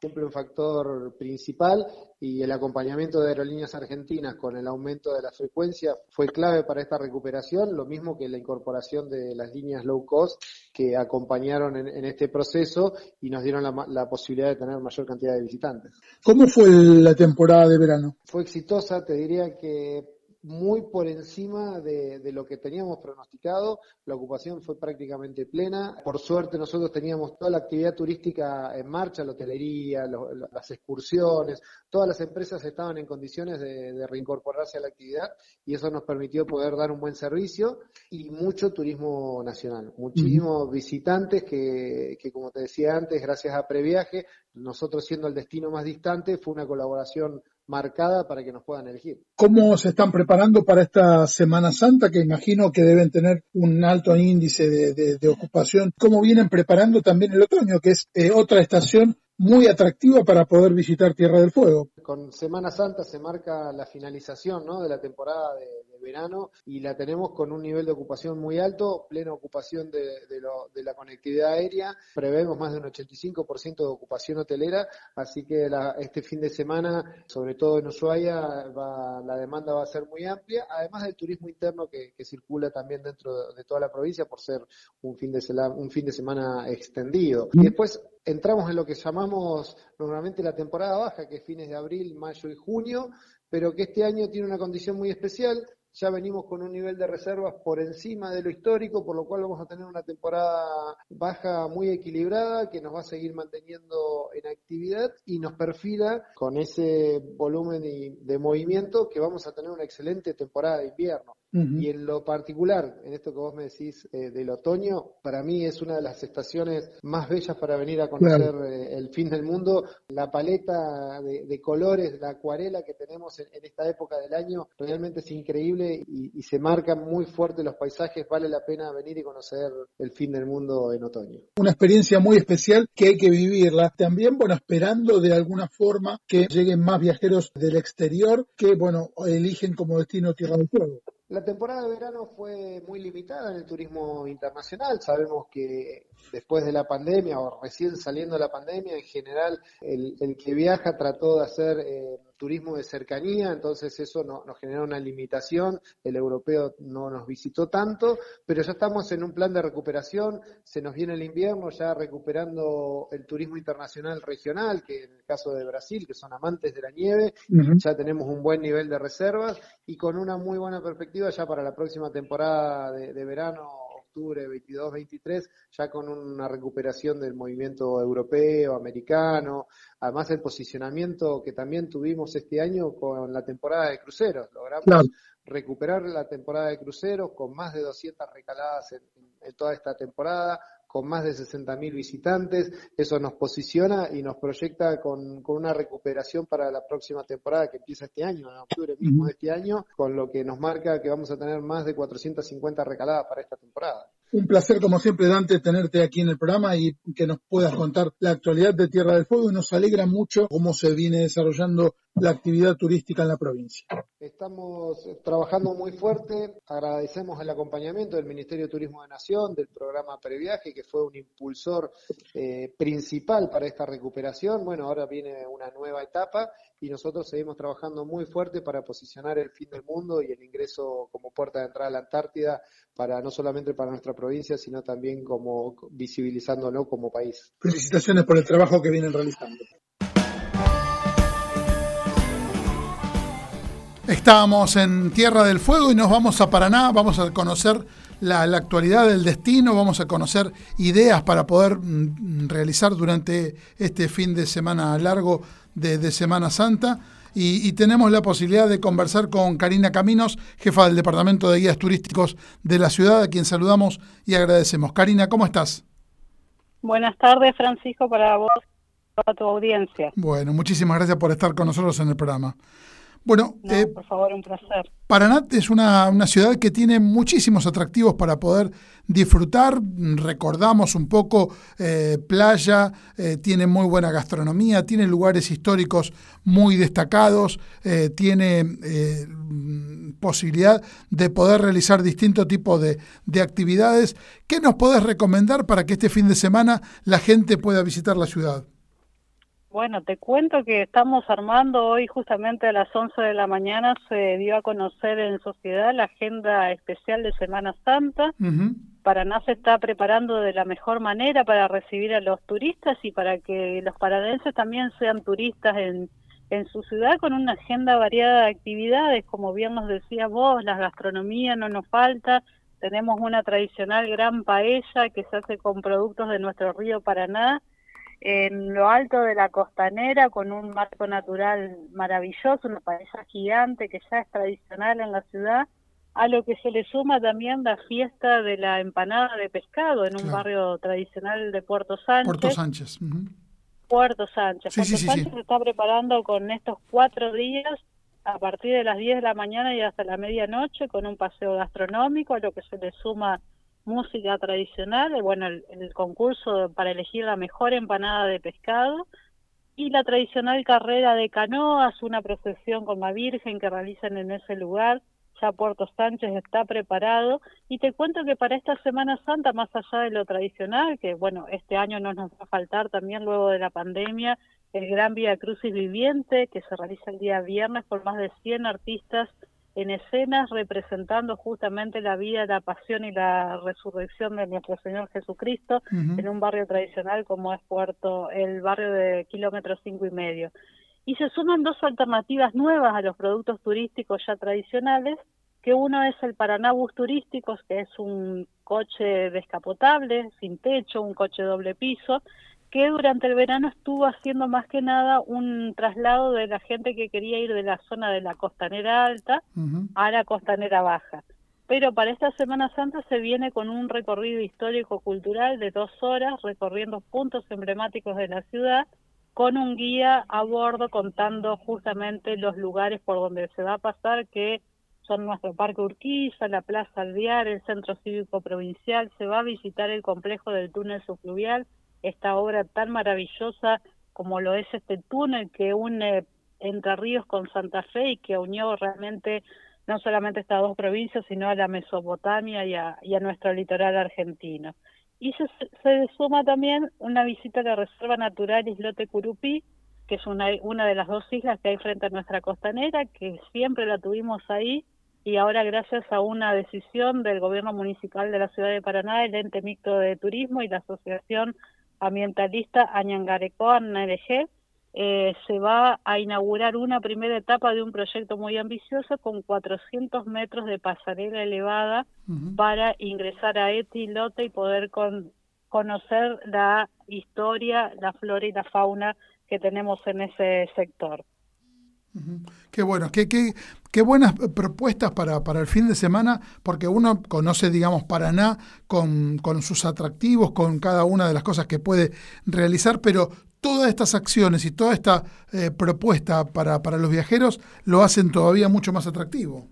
Speaker 12: cumple un factor principal y el acompañamiento de aerolíneas argentinas con el aumento de la frecuencia fue clave para esta recuperación, lo mismo que la incorporación de las líneas low cost que acompañaron en, este proceso y nos dieron la, la, posibilidad de tener mayor cantidad de visitantes.
Speaker 1: ¿Cómo fue la temporada de verano?
Speaker 12: Fue exitosa, te diría que muy por encima de, lo que teníamos pronosticado. La ocupación fue prácticamente plena. Por suerte nosotros teníamos toda la actividad turística en marcha, la hotelería, las excursiones, todas las empresas estaban en condiciones de, reincorporarse a la actividad y eso nos permitió poder dar un buen servicio y mucho turismo nacional, muchísimos visitantes que, que, como te decía antes, gracias a Previaje, nosotros siendo el destino más distante, fue una colaboración marcada para que nos puedan elegir.
Speaker 1: ¿Cómo se están preparando para esta Semana Santa, que imagino que deben tener un alto índice de, ocupación? ¿Cómo vienen preparando también el otoño, que es eh, otra estación muy atractiva para poder visitar Tierra del Fuego?
Speaker 12: Con Semana Santa se marca la finalización ¿no? de la temporada de, verano y la tenemos con un nivel de ocupación muy alto, plena ocupación de, la conectividad aérea, prevemos más de un 85% de ocupación hotelera, así que este fin de semana, sobre todo en Ushuaia, la demanda va a ser muy amplia, además del turismo interno que, circula también dentro de, toda la provincia por ser un fin de, un fin de semana extendido. Y después entramos en lo que llamamos normalmente la temporada baja, que es fines de abril, mayo y junio, pero que este año tiene una condición muy especial ya venimos con un nivel de reservas por encima de lo histórico, por lo cual vamos a tener una temporada baja muy equilibrada que nos va a seguir manteniendo en actividad y nos perfila con ese volumen de movimiento que vamos a tener una excelente temporada de invierno. Y en lo particular, en esto que vos me decís eh, del otoño, para mí es una de las estaciones más bellas para venir a conocer eh, el fin del mundo. La paleta de, colores, la acuarela que tenemos en, esta época del año, realmente es increíble y, se marcan muy fuerte los paisajes. Vale la pena venir y conocer el fin del mundo en otoño.
Speaker 1: Una experiencia muy especial que hay que vivirla. También, bueno, esperando de alguna forma que lleguen más viajeros del exterior que, bueno, eligen como destino Tierra del Fuego.
Speaker 12: La temporada de verano fue muy limitada en el turismo internacional. Sabemos que después de la pandemia o recién saliendo de la pandemia, en general el, que viaja trató de hacer eh, turismo de cercanía, entonces eso no, nos generó una limitación, el europeo no nos visitó tanto, pero ya estamos en un plan de recuperación, se nos viene el invierno ya recuperando el turismo internacional regional, que en el caso de Brasil, que son amantes de la nieve, ya tenemos un buen nivel de reservas y con una muy buena perspectiva ya para la próxima temporada de verano octubre 22-23, ya con una recuperación del movimiento europeo, americano, además el posicionamiento que también tuvimos este año con la temporada de cruceros. Logramos recuperar la temporada de cruceros con más de 200 recaladas en, toda esta temporada, con más de 60.000 visitantes. Eso nos posiciona y nos proyecta con, con, una recuperación para la próxima temporada que empieza este año, en octubre mismo de este año, con lo que nos marca que vamos a tener más de 450 recaladas para esta temporada.
Speaker 1: Un placer, como siempre, Dante, tenerte aquí en el programa y que nos puedas contar la actualidad de Tierra del Fuego y nos alegra mucho cómo se viene desarrollando la actividad turística en la provincia.
Speaker 12: Estamos trabajando muy fuerte, agradecemos el acompañamiento del Ministerio de Turismo de Nación, del programa Previaje, que fue un impulsor eh, principal para esta recuperación. Bueno, ahora viene una nueva etapa y nosotros seguimos trabajando muy fuerte para posicionar el fin del mundo y el ingreso como puerta de entrada a la Antártida para no solamente para nuestra provincia, sino también como visibilizándolo como país.
Speaker 1: Felicitaciones por el trabajo que vienen realizando. Estábamos en Tierra del Fuego y nos vamos a Paraná, vamos a conocer la, actualidad del destino, vamos a conocer ideas para poder mm, realizar durante este fin de semana largo de, Semana Santa. y, y, tenemos la posibilidad de conversar con Karina Caminos, jefa del Departamento de Guías Turísticos de la ciudad, a quien saludamos y agradecemos. Karina, ¿cómo estás?
Speaker 13: Buenas tardes, Francisco, para vos y toda tu audiencia.
Speaker 1: Bueno, muchísimas gracias por estar con nosotros en el programa. Bueno,
Speaker 13: eh, por favor, un placer.
Speaker 1: Paraná es una, una, ciudad que tiene muchísimos atractivos para poder disfrutar. Recordamos un poco eh, playa, eh, tiene muy buena gastronomía, tiene lugares históricos muy destacados, tiene posibilidad de poder realizar distintos tipos de, de actividades. ¿Qué nos podés recomendar para que este fin de semana la gente pueda visitar la ciudad?
Speaker 13: Bueno, te cuento que estamos armando hoy justamente a las 11 de la mañana se dio a conocer en sociedad la agenda especial de Semana Santa. Uh -huh. Paraná se está preparando de la mejor manera para recibir a los turistas y para que los paradenses también sean turistas en, en su ciudad con una agenda variada de actividades, como bien nos decía vos, la gastronomía no nos falta, tenemos una tradicional gran paella que se hace con productos de nuestro río Paraná, en lo alto de la costanera con un marco natural maravilloso, una paella gigante que ya es tradicional en la ciudad, a lo que se le suma también la fiesta de la empanada de pescado en un barrio tradicional de Puerto Sánchez.
Speaker 1: Puerto Sánchez. Uh -huh.
Speaker 13: Puerto Sánchez.
Speaker 1: Sí,
Speaker 13: Puerto
Speaker 1: sí,
Speaker 13: Sánchez
Speaker 1: sí,
Speaker 13: se está preparando con estos cuatro días a partir de las 10 de la mañana y hasta la medianoche con un paseo gastronómico, a lo que se le suma música tradicional, bueno, el, el, concurso para elegir la mejor empanada de pescado y la tradicional carrera de canoas, una procesión con la Virgen que realizan en ese lugar. Ya Puerto Sánchez está preparado y te cuento que para esta Semana Santa, más allá de lo tradicional, que bueno, este año no nos va a faltar también luego de la pandemia, el Gran Vía Crucis Viviente, que se realiza el día viernes por más de 100 artistas en escenas representando justamente la vida, la pasión y la resurrección de nuestro Señor Jesucristo uh -huh. en un barrio tradicional como es Puerto, el barrio de kilómetro cinco y medio. Y se suman dos alternativas nuevas a los productos turísticos ya tradicionales, que uno es el Paraná Bus Turísticos, que es un coche descapotable, sin techo, un coche doble piso, que durante el verano estuvo haciendo más que nada un traslado de la gente que quería ir de la zona de la costanera alta uh -huh. a la costanera baja. Pero para esta Semana Santa se viene con un recorrido histórico-cultural de dos horas, recorriendo puntos emblemáticos de la ciudad, con un guía a bordo contando justamente los lugares por donde se va a pasar, que son nuestro Parque Urquiza, la Plaza Alvear, el Centro Cívico Provincial, se va a visitar el complejo del túnel subfluvial, esta obra tan maravillosa como lo es este túnel que une Entre Ríos con Santa Fe y que unió realmente no solamente estas dos provincias, sino a la Mesopotamia y a, y a nuestro litoral argentino. Y se, se, suma también una visita a la Reserva Natural Islote Curupí, que es una, una de las dos islas que hay frente a nuestra costanera, que siempre la tuvimos ahí, y ahora gracias a una decisión del gobierno municipal de la ciudad de Paraná, el ente mixto de turismo y la asociación ambientalista Añangarecoa NRG, eh, se va a inaugurar una primera etapa de un proyecto muy ambicioso con 400 metros de pasarela elevada uh -huh. para ingresar a este lote y poder con, conocer la historia, la flora y la fauna que tenemos en ese sector.
Speaker 1: Uh -huh. Qué bueno, qué, qué, qué buenas propuestas para, para el fin de semana, porque uno conoce, digamos, Paraná con, con sus atractivos, con cada una de las cosas que puede realizar, pero todas estas acciones y toda esta eh, propuesta para, para los viajeros lo hacen todavía mucho más atractivo.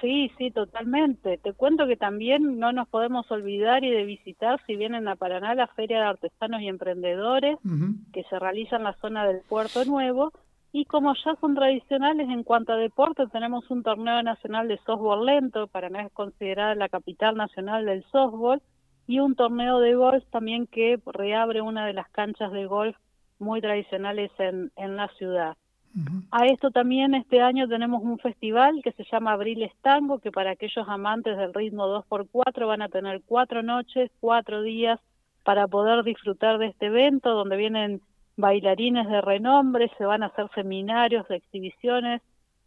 Speaker 13: Sí, sí, totalmente. Te cuento que también no nos podemos olvidar y de visitar, si vienen a Paraná, la Feria de Artesanos y Emprendedores, uh -huh. que se realiza en la zona del Puerto Nuevo. Y como ya son tradicionales en cuanto a deporte, tenemos un torneo nacional de softball lento, Paraná es considerada la capital nacional del softball, y un torneo de golf también que reabre una de las canchas de golf muy tradicionales en, en la ciudad. Uh -huh. A esto también este año tenemos un festival que se llama Abril Tango, que para aquellos amantes del ritmo 2x4 van a tener cuatro noches, cuatro días para poder disfrutar de este evento, donde vienen bailarines de renombre, se van a hacer seminarios de exhibiciones,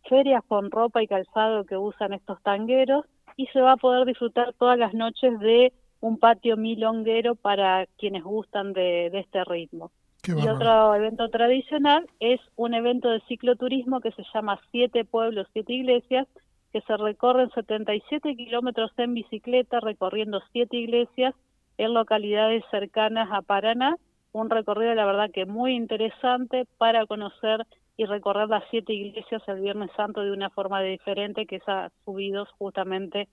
Speaker 13: ferias con ropa y calzado que usan estos tangueros, y se va a poder disfrutar todas las noches de un patio milonguero para quienes gustan de, de este ritmo. y otro evento tradicional es un evento de cicloturismo que se llama Siete Pueblos, Siete Iglesias, que se recorren 77 kilómetros en bicicleta recorriendo siete iglesias en localidades cercanas a Paraná. Un recorrido, la verdad, que muy interesante para conocer y recorrer las siete iglesias el Viernes Santo de una forma diferente que es a subidos justamente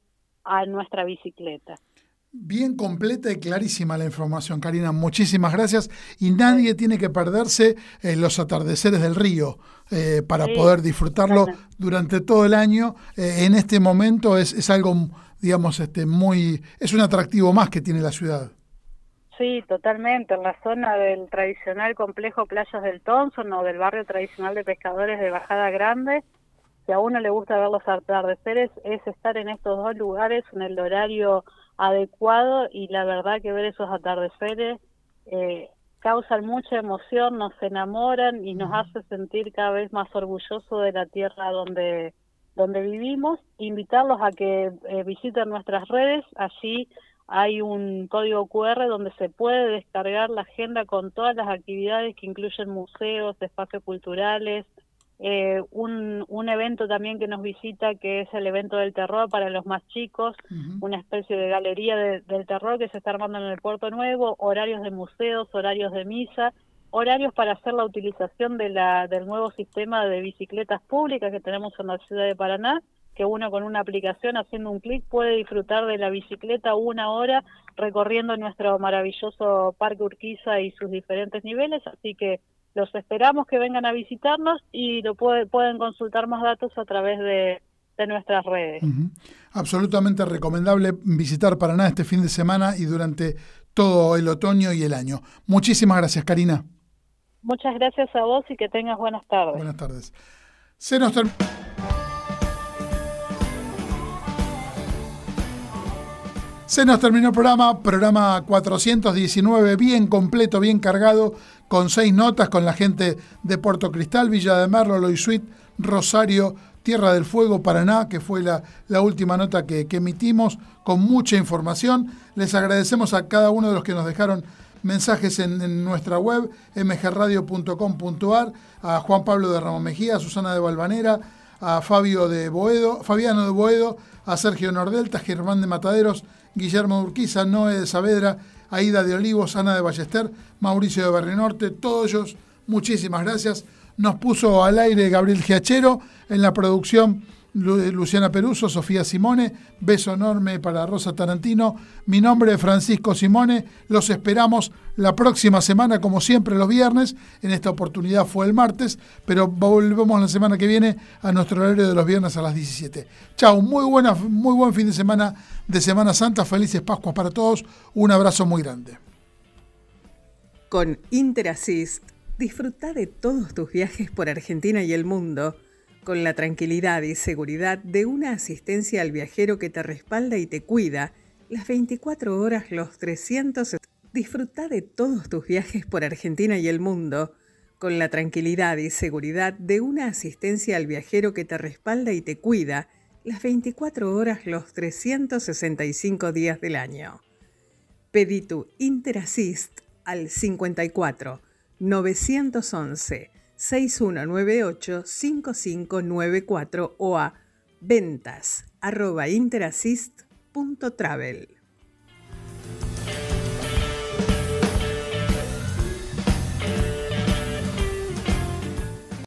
Speaker 13: a nuestra bicicleta.
Speaker 1: Bien completa y clarísima la información, Karina. Muchísimas gracias. Y nadie tiene que perderse eh, los atardeceres del río eh, para poder disfrutarlo durante todo el año. Eh, en este momento es, es algo, digamos, este, muy, es un atractivo más que tiene la ciudad.
Speaker 13: Sí, totalmente. En la zona del tradicional complejo Playas del Thompson o del barrio tradicional de pescadores de Bajada Grande, si a uno le gusta ver los atardeceres, es estar en estos dos lugares en el horario adecuado y la verdad que ver esos atardeceres eh, causan mucha emoción, nos enamoran y nos hace sentir cada vez más orgullosos de la tierra donde donde vivimos, invitarlos a que eh, visiten nuestras redes, allí hay un código QR donde se puede descargar la agenda con todas las actividades que incluyen museos, espacios culturales, eh, un, un evento también que nos visita que es el evento del terror para los más chicos, una especie de galería del terror que se está armando en el Puerto Nuevo, horarios de museos, horarios de misa, horarios para hacer la utilización de la, del nuevo sistema de bicicletas públicas que tenemos en la ciudad de Paraná que uno con una aplicación haciendo un clic puede disfrutar de la bicicleta una hora recorriendo nuestro maravilloso Parque Urquiza y sus diferentes niveles, así que los esperamos que vengan a visitarnos y lo pueden consultar más datos a través de, nuestras redes.
Speaker 1: Absolutamente recomendable visitar Paraná este fin de semana y durante todo el otoño y el año. Muchísimas gracias, Karina.
Speaker 13: Muchas gracias a vos y que tengas buenas tardes.
Speaker 1: Buenas tardes. Se nos Se nos terminó el programa, programa 419, bien completo, bien cargado, con seis notas con la gente de Puerto Cristal, Villa de Merlo, Loisuit, Rosario, Tierra del Fuego, Paraná, que fue la, la última nota que, emitimos, con mucha información. Les agradecemos a cada uno de los que nos dejaron mensajes en, nuestra web, mgradio.com.ar, a Juan Pablo de Ramón Mejía, a Susana de Valvanera, a Fabio de Boedo, Fabiano de Boedo, a Sergio Nordelta, Germán de Mataderos, Guillermo Urquiza, Noé de Saavedra, Aida de Olivos, Ana de Ballester, Mauricio de Barrenorte, todos ellos, muchísimas gracias. Nos puso al aire Gabriel Giachero en la producción Luciana Peruso, Sofía Simone, beso enorme para Rosa Tarantino. Mi nombre es Francisco Simone, los esperamos la próxima semana, como siempre los viernes, en esta oportunidad fue el martes, pero volvemos la semana que viene a nuestro horario de los viernes a las 17. Chao, muy, buena, muy buen fin de semana de Semana Santa, felices Pascuas para todos, un abrazo muy grande.
Speaker 2: Con Interassist, disfruta de todos tus viajes por Argentina y el mundo con la tranquilidad y seguridad de una asistencia al viajero que te respalda y te cuida las 24 horas, los 300. Disfruta de todos tus viajes por Argentina y el mundo con la tranquilidad y seguridad de una asistencia al viajero que te respalda y te cuida las 24 horas, los 365 días del año. Pedí tu Interassist al 54 911 6198-5594 o a ventas arroba.